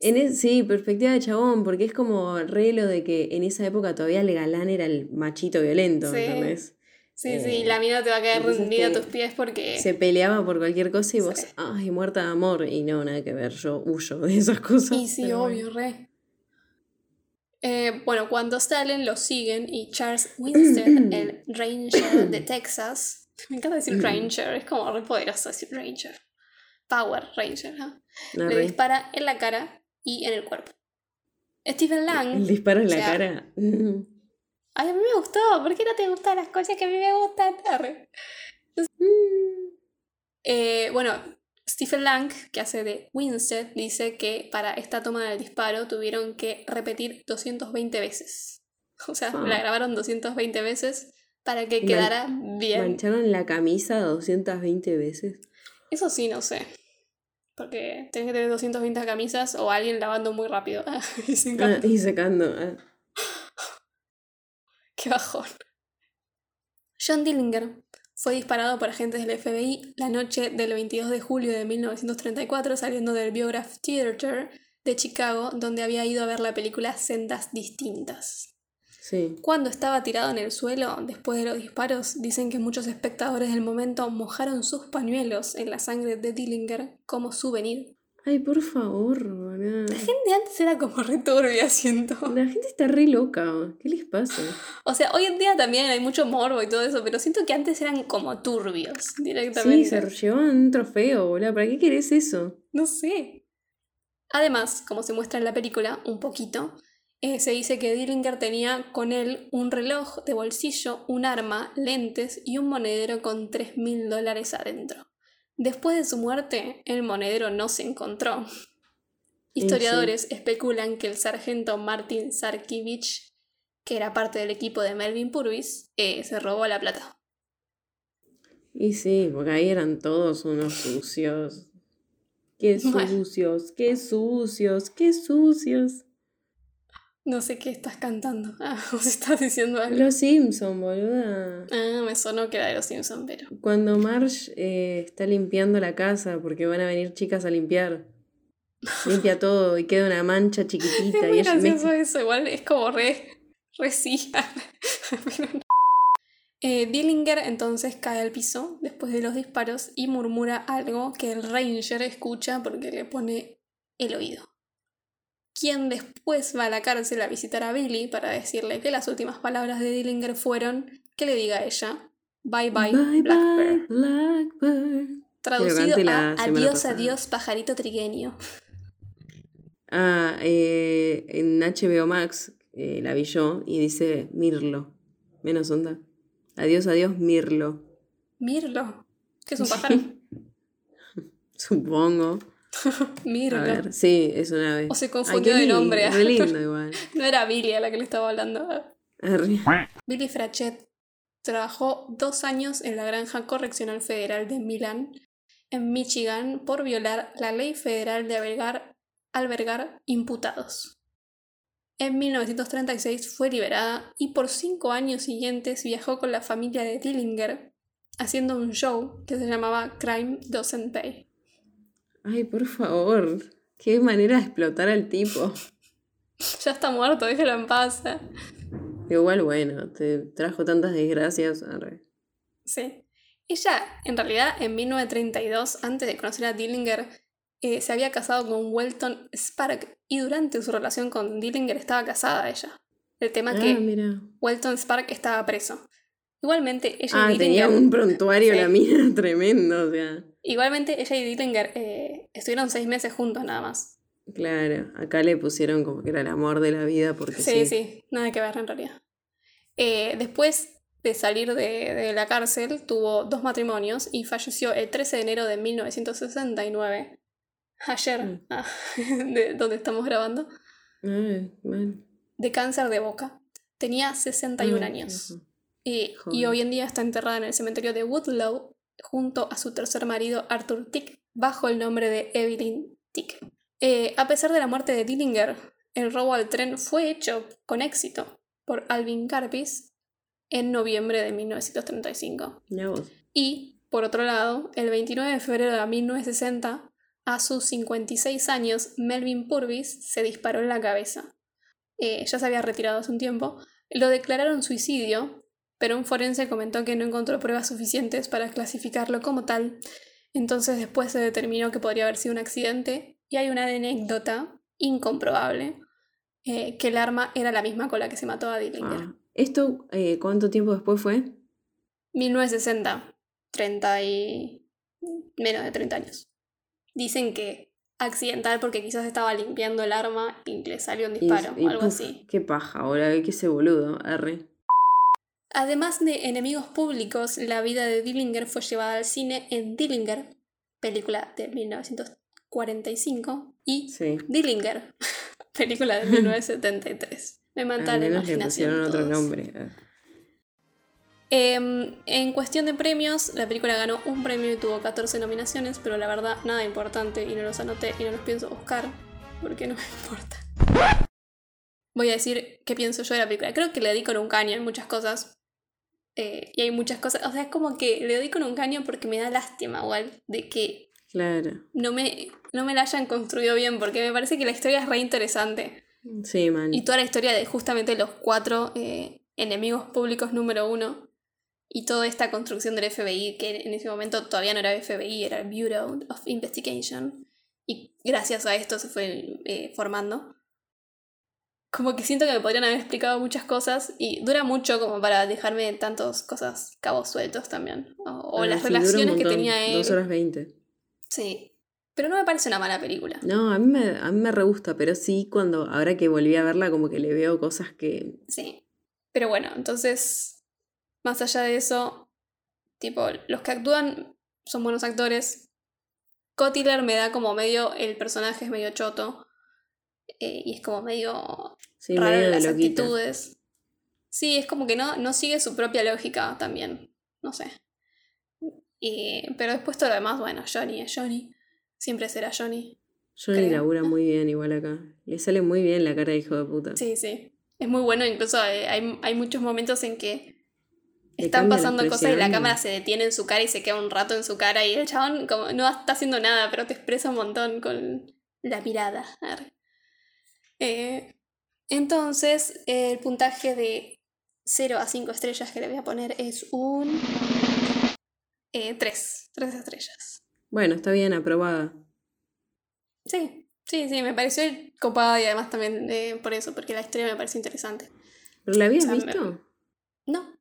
En es- sí, perspectiva de chabón, porque es como re lo de que en esa época todavía el galán era el machito violento, Sí. ¿entendés? Sí, sí, Eh, la mina te va a caer rendida a tus pies porque... Se peleaba por cualquier cosa y vos, Sí. ay, muerta de amor. Y no, nada que ver, yo huyo de esas cosas. Y sí, obvio, bueno. re. Eh, bueno, cuando salen, lo siguen y Charles Winstead, el Ranger de Texas. Me encanta decir Ranger, es como re poderoso decir Ranger. Power Ranger, ¿no? No, Le re. dispara en la cara y en el cuerpo. Stephen Lang. El disparo en la o sea, cara. Ay, a mí me gustó. ¿Por qué no te gustan las cosas que a mí me gustan? Arre. Eh, bueno, Stephen Lang, que hace de Winstead, dice que para esta toma del disparo tuvieron que repetir 220 veces. O sea, Ah. la grabaron 220 veces para que Y man- quedara bien. Mancharon la camisa 220 veces. Eso sí, no sé. Porque tenés que tener 220 camisas o alguien lavando muy rápido. Y Ah, ah. Qué bajón. John Dillinger fue disparado por agentes del FBI la noche del 22 de julio de 1934 saliendo del Biograph Theater de Chicago, donde había ido a ver la película Sendas Distintas. Sí. Cuando estaba tirado en el suelo, después de los disparos, dicen que muchos espectadores del momento mojaron sus pañuelos en la sangre de Dillinger como souvenir. Ay, por favor, boludo. La gente antes era como re turbia, siento. La gente está re loca. ¿Qué les pasa? O sea, hoy en día también hay mucho morbo y todo eso, pero siento que antes eran como turbios Sí, directamente. se llevaban un trofeo, boludo. ¿Para qué querés eso? No sé. Además, como se muestra en la película, un poquito, eh, se dice que Dillinger tenía con él un reloj de bolsillo, un arma, lentes y un monedero con 3 mil dólares adentro. Después de su muerte, el monedero no se encontró. Historiadores especulan que el sargento Martin Sarkiewicz, que era parte del equipo de Melvin Purvis, eh, se robó la plata. Y sí, porque ahí eran todos unos sucios. Qué Bueno. sucios, qué sucios, qué sucios. No sé qué estás cantando. Ah, vos estás diciendo algo. Los Simpson, boluda. Ah, me sonó que era de los Simpsons, pero. Cuando Marge eh, está limpiando la casa porque van a venir chicas a limpiar. Limpia todo y queda una mancha Es chiquitita. muy y gracioso me- eso, igual es como re. re. Eh, Dillinger entonces cae al piso después de los disparos y murmura algo que el Ranger escucha porque le pone el oído. Quien después va a la cárcel a visitar a Billy para decirle que las últimas palabras de Dillinger fueron que le diga a ella Bye bye, Bye Blackbird. bye, Blackbird. Traducido a Adiós, adiós, pajarito trigueño. Ah, eh, en HBO Max eh, la vi yo y dice Mirlo. Menos onda. Adiós, adiós, Mirlo. Mirlo. Que es un pájaro. Supongo. Mirlo. A ver, sí, es una vez. O se confundió de nombre. Re lindo igual. No era Billy a la que le estaba hablando. Billy Frachet trabajó dos años en la Granja Correccional Federal de Milán, en Michigan, por violar la ley federal de albergar, albergar imputados. En 1936 fue liberada y por cinco años siguientes viajó con la familia de Dillinger, haciendo un show que se llamaba Crime Doesn't Pay. Ay, por favor. Qué manera de explotar al tipo. Ya está muerto, déjalo en paz. ¿eh? Igual, bueno, te trajo tantas desgracias. arre. Sí. Ella, en realidad, en 1932, antes de conocer a Dillinger, eh, se había casado con Welton Spark y durante su relación con Dillinger estaba casada ella. El tema Ah, que mira. Welton Spark estaba preso. Igualmente, ella Ah, y tenía un prontuario Sí. la mina tremendo, o sea. igualmente ella y Dillinger eh, estuvieron seis meses juntos nada más. Claro, acá le pusieron como que era el amor de la vida porque Sí, sí. sí, nada que ver en realidad. Eh, después de salir de, de la cárcel, tuvo dos matrimonios y falleció el 13 de enero de 1969. Ayer, Mm. ah, de donde estamos grabando, bueno. de cáncer de boca. Tenía 61 Ay, años. Y, hoy en día está enterrada en el cementerio de Woodlow junto a su tercer marido Arthur Tick bajo el nombre de Evelyn Tick. Eh, a pesar de la muerte de Dillinger, el robo al tren fue hecho con éxito por Alvin Carpis en noviembre de 1935. Ya vos. Y, por otro lado, el 29 de febrero de 1960, a sus 56 años, Melvin Purvis se disparó en la cabeza. Eh, ya se había retirado hace un tiempo. Lo declararon suicidio pero un forense comentó que no encontró pruebas suficientes para clasificarlo como tal. Entonces después se determinó que podría haber sido un accidente y hay una anécdota incomprobable eh, que el arma era la misma con la que se mató a Dillinger. Ah, ¿Esto eh, cuánto tiempo después fue? 1960, 30 y menos de 30 años. Dicen que accidental porque quizás estaba limpiando el arma y le salió un Y- disparo y o algo puf, así. Qué paja, ahora que ese boludo, R. Además de enemigos públicos, la vida de Dillinger fue llevada al cine en Dillinger, película de 1945, y Sí. Dillinger, película de 1973. Me mata la menos le imaginación. pusieron otro nombre. Ah. Em, en cuestión de premios, la película ganó un premio y tuvo 14 nominaciones, pero la verdad nada importante y no los anoté y no los pienso buscar porque no me importa. Voy a decir qué pienso yo de la película. Creo que le di con un caño en muchas cosas. Eh, y hay muchas cosas, o sea, es como que le doy con un caño porque me da lástima igual de que Claro. no me, no me la hayan construido bien, porque me parece que la historia es re interesante. Sí, man. Y toda la historia de justamente los cuatro eh, enemigos públicos número uno y toda esta construcción del FBI, que en ese momento todavía no era FBI, era el Bureau of Investigation. Y gracias a esto se fue eh, formando. Como que siento que me podrían haber explicado muchas cosas y dura mucho como para dejarme tantas cosas cabos sueltos también. O, o Ah, las sí, relaciones que tenía él. Dos horas veinte. Sí. Pero no me parece una mala película. No, a mí, me, a mí me re gusta, pero sí cuando, ahora que volví a verla, como que le veo cosas que... Sí. Pero bueno, entonces, más allá de eso, tipo, los que actúan son buenos actores. Cotiller me da como medio, el personaje es medio choto. Eh, y es como medio Sí, raro medio las loquita. actitudes. Sí, es como que no, no sigue su propia lógica también. No sé. Y, pero después todo lo demás, bueno, Johnny es Johnny. Siempre será Johnny. Johnny creo. labura muy bien igual acá. Le sale muy bien la cara de hijo de puta. Sí, sí. Es muy bueno, incluso eh, hay, hay muchos momentos en que están pasando cosas y la cámara se detiene en su cara y se queda un rato en su cara y el chabón como no está haciendo nada, pero te expresa un montón con la mirada. Arre. Eh, entonces, el puntaje de 0 a 5 estrellas que le voy a poner es un 3. 3 estrellas. Bueno, está bien, aprobada. Sí, sí, sí, me pareció copada y además también eh, por eso, porque la historia me pareció interesante. ¿Pero la habías O sea, me- visto? No,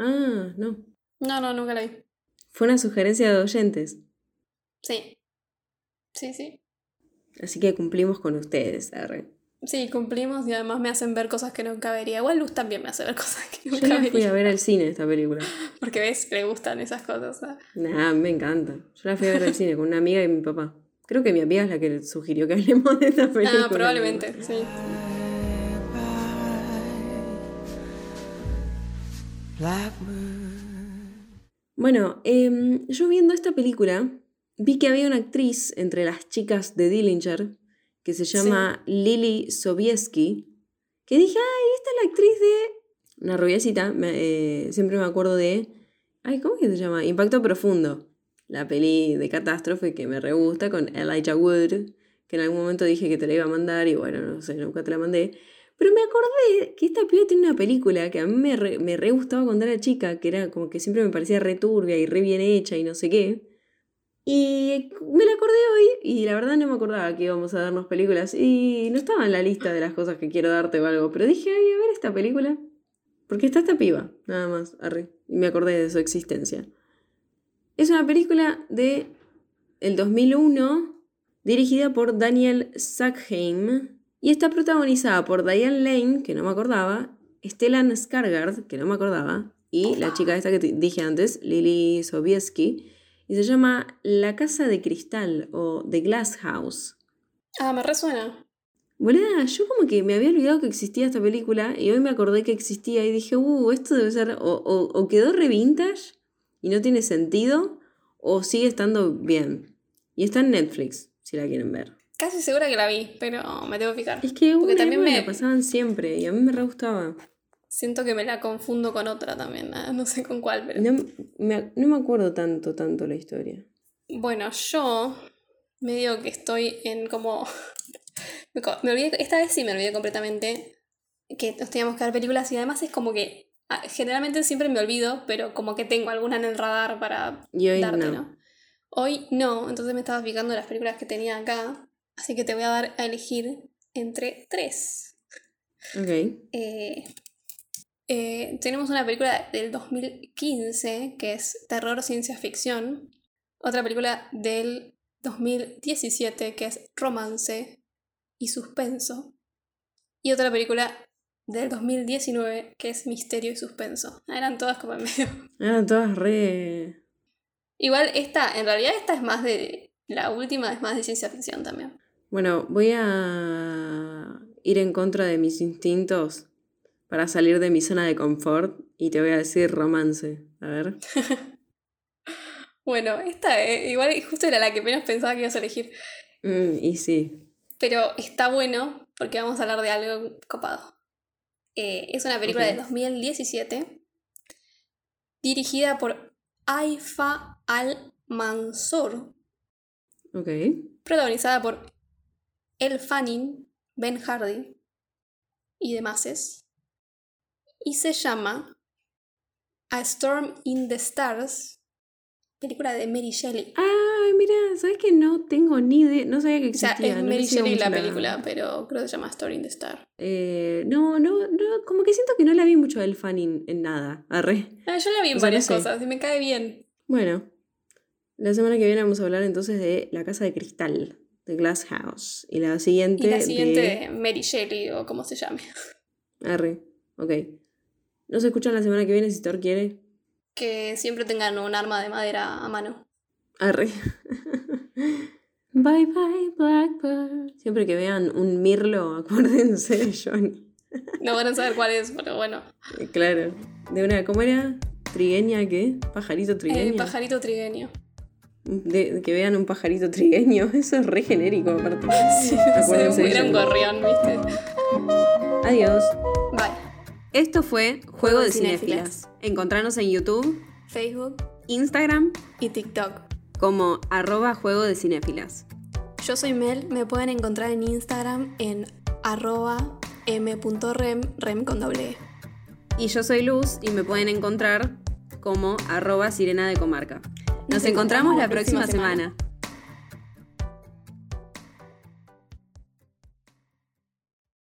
Ah, no. no, no, nunca la vi. Fue una sugerencia de oyentes. Sí. Sí, sí. Así que cumplimos con ustedes, arre. Sí, cumplimos y además me hacen ver cosas que nunca vería. Igual Luz también me hace ver cosas que Yo nunca la fui a ver al cine esta película. Porque ves, le gustan esas cosas. ¿sabes? Nah, me encanta. Yo la fui a ver al cine con una amiga y mi papá. Creo que mi amiga es la que sugirió que hablemos de esta película. Ah, probablemente, sí. Bueno, em, yo viendo esta película vi que había una actriz entre las chicas de Dillinger que se llama Lily Sobieski, que dije, ay, esta es la actriz de... Una rubiecita, me- eh, siempre me acuerdo de... Ay, ¿cómo que se llama? Impacto Profundo, la peli de catástrofe que me re gusta con Elijah Wood, que en algún momento dije que te la iba a mandar y bueno, no sé, nunca te la mandé. Pero me acordé que esta piba tiene una película que a mí me re, me re gustaba cuando era chica, que era como que siempre me parecía re turbia y re bien hecha y no sé qué. Y me la acordé hoy y la verdad no me acordaba que íbamos a darnos películas y no estaba en la lista de las cosas que quiero darte o algo, pero dije, ay, a ver esta película. Porque está esta piba, nada más, arre. Y me acordé de su existencia. Es una película de el 2001 dirigida por Daniel Sackheim y está protagonizada por Diane Lane, que no me acordaba, Stellan Skarsgård, que no me acordaba, y la chica esta que te dije antes, Lily Sobieski, y se llama La Casa de Cristal o The Glass House. Ah, me resuena. Boluda, yo como que me había olvidado que existía esta película y hoy me acordé que existía y dije, uh, esto debe ser, o, o- o quedó re vintage y no tiene sentido, o sigue estando bien. Y está en Netflix, si la quieren ver. Casi segura que la vi, pero me tengo que fijar. Es que Porque una también me- la pasaban siempre y a mí me re gustaba. Siento que me la confundo con otra también. ah, No sé con cuál, pero. No me, no me acuerdo tanto, tanto la historia. Bueno, yo medio que estoy en como... me me olvidé, esta vez sí me olvidé completamente que nos teníamos que dar películas y además es como que ah, generalmente siempre me olvido, pero como que tengo alguna en el radar para Y hoy darte, no. ¿no? Hoy no, entonces me estaba fijando las películas que tenía acá, así que te voy a dar a elegir entre tres. Ok. Eh, eh, tenemos una película del 2015 que es terror ciencia ficción. Otra película del 2017 que es romance y suspenso. Y otra película del 2019 que es misterio y suspenso. Eran todas como en medio. Ah, todas re. Igual esta, en realidad esta es más de... La última es más de ciencia ficción también. Bueno, voy a ir en contra de mis instintos para salir de mi zona de confort y te voy a decir romance. A ver. Bueno, esta eh, igual justo era la que menos pensaba que ibas a elegir. Mm, y sí. Pero está bueno porque vamos a hablar de algo copado. Eh, es una película Ok. de 2017 dirigida por Aifa Al-Mansur, Ok. protagonizada por Elle Fanning, Ben Hardy y demás. Y se llama A Storm in the Stars, película de Mary Shelley. Ay, mira, ¿sabes que no tengo ni idea? No sabía que O sea, existía. es no Mary Shelley la película, pero creo que se llama Story in the Star. Eh, no, no, no, como que siento que no la vi mucho del fanning en nada. Arre. Ah, yo la vi en O sea, no varias sé. cosas y me cae bien. Bueno, la semana que viene vamos a hablar entonces de La Casa de Cristal, de Glass House. Y la siguiente. Y la siguiente de... de Mary Shelley o como se llame. Arre, ok. Nos escuchan la semana que viene si Thor quiere. Que siempre tengan un arma de madera a mano. Arre. bye bye, Blackbird. Siempre que vean un mirlo, acuérdense de Johnny. No van a saber cuál es, pero bueno. Eh, Claro. De una, ¿cómo era? ¿Trigueña qué? ¿Pajarito trigueño? Eh, pajarito trigueño. De, que vean un pajarito trigueño. Eso es re genérico, aparte. Sí, Acuérdense de era un gorrión, ¿viste? Adiós. Esto fue Juego de Cinéfilas. Cinéfilas. Encontranos en YouTube, Facebook Instagram, y TikTok. como arroba Juego de Cinéfilas. Yo soy Mel, me pueden encontrar en Instagram en arroba m.rem, rem con doble E. Y yo soy Luz y me pueden encontrar como arroba Sirena de Comarca. Nos, encontramos, la próxima, semana.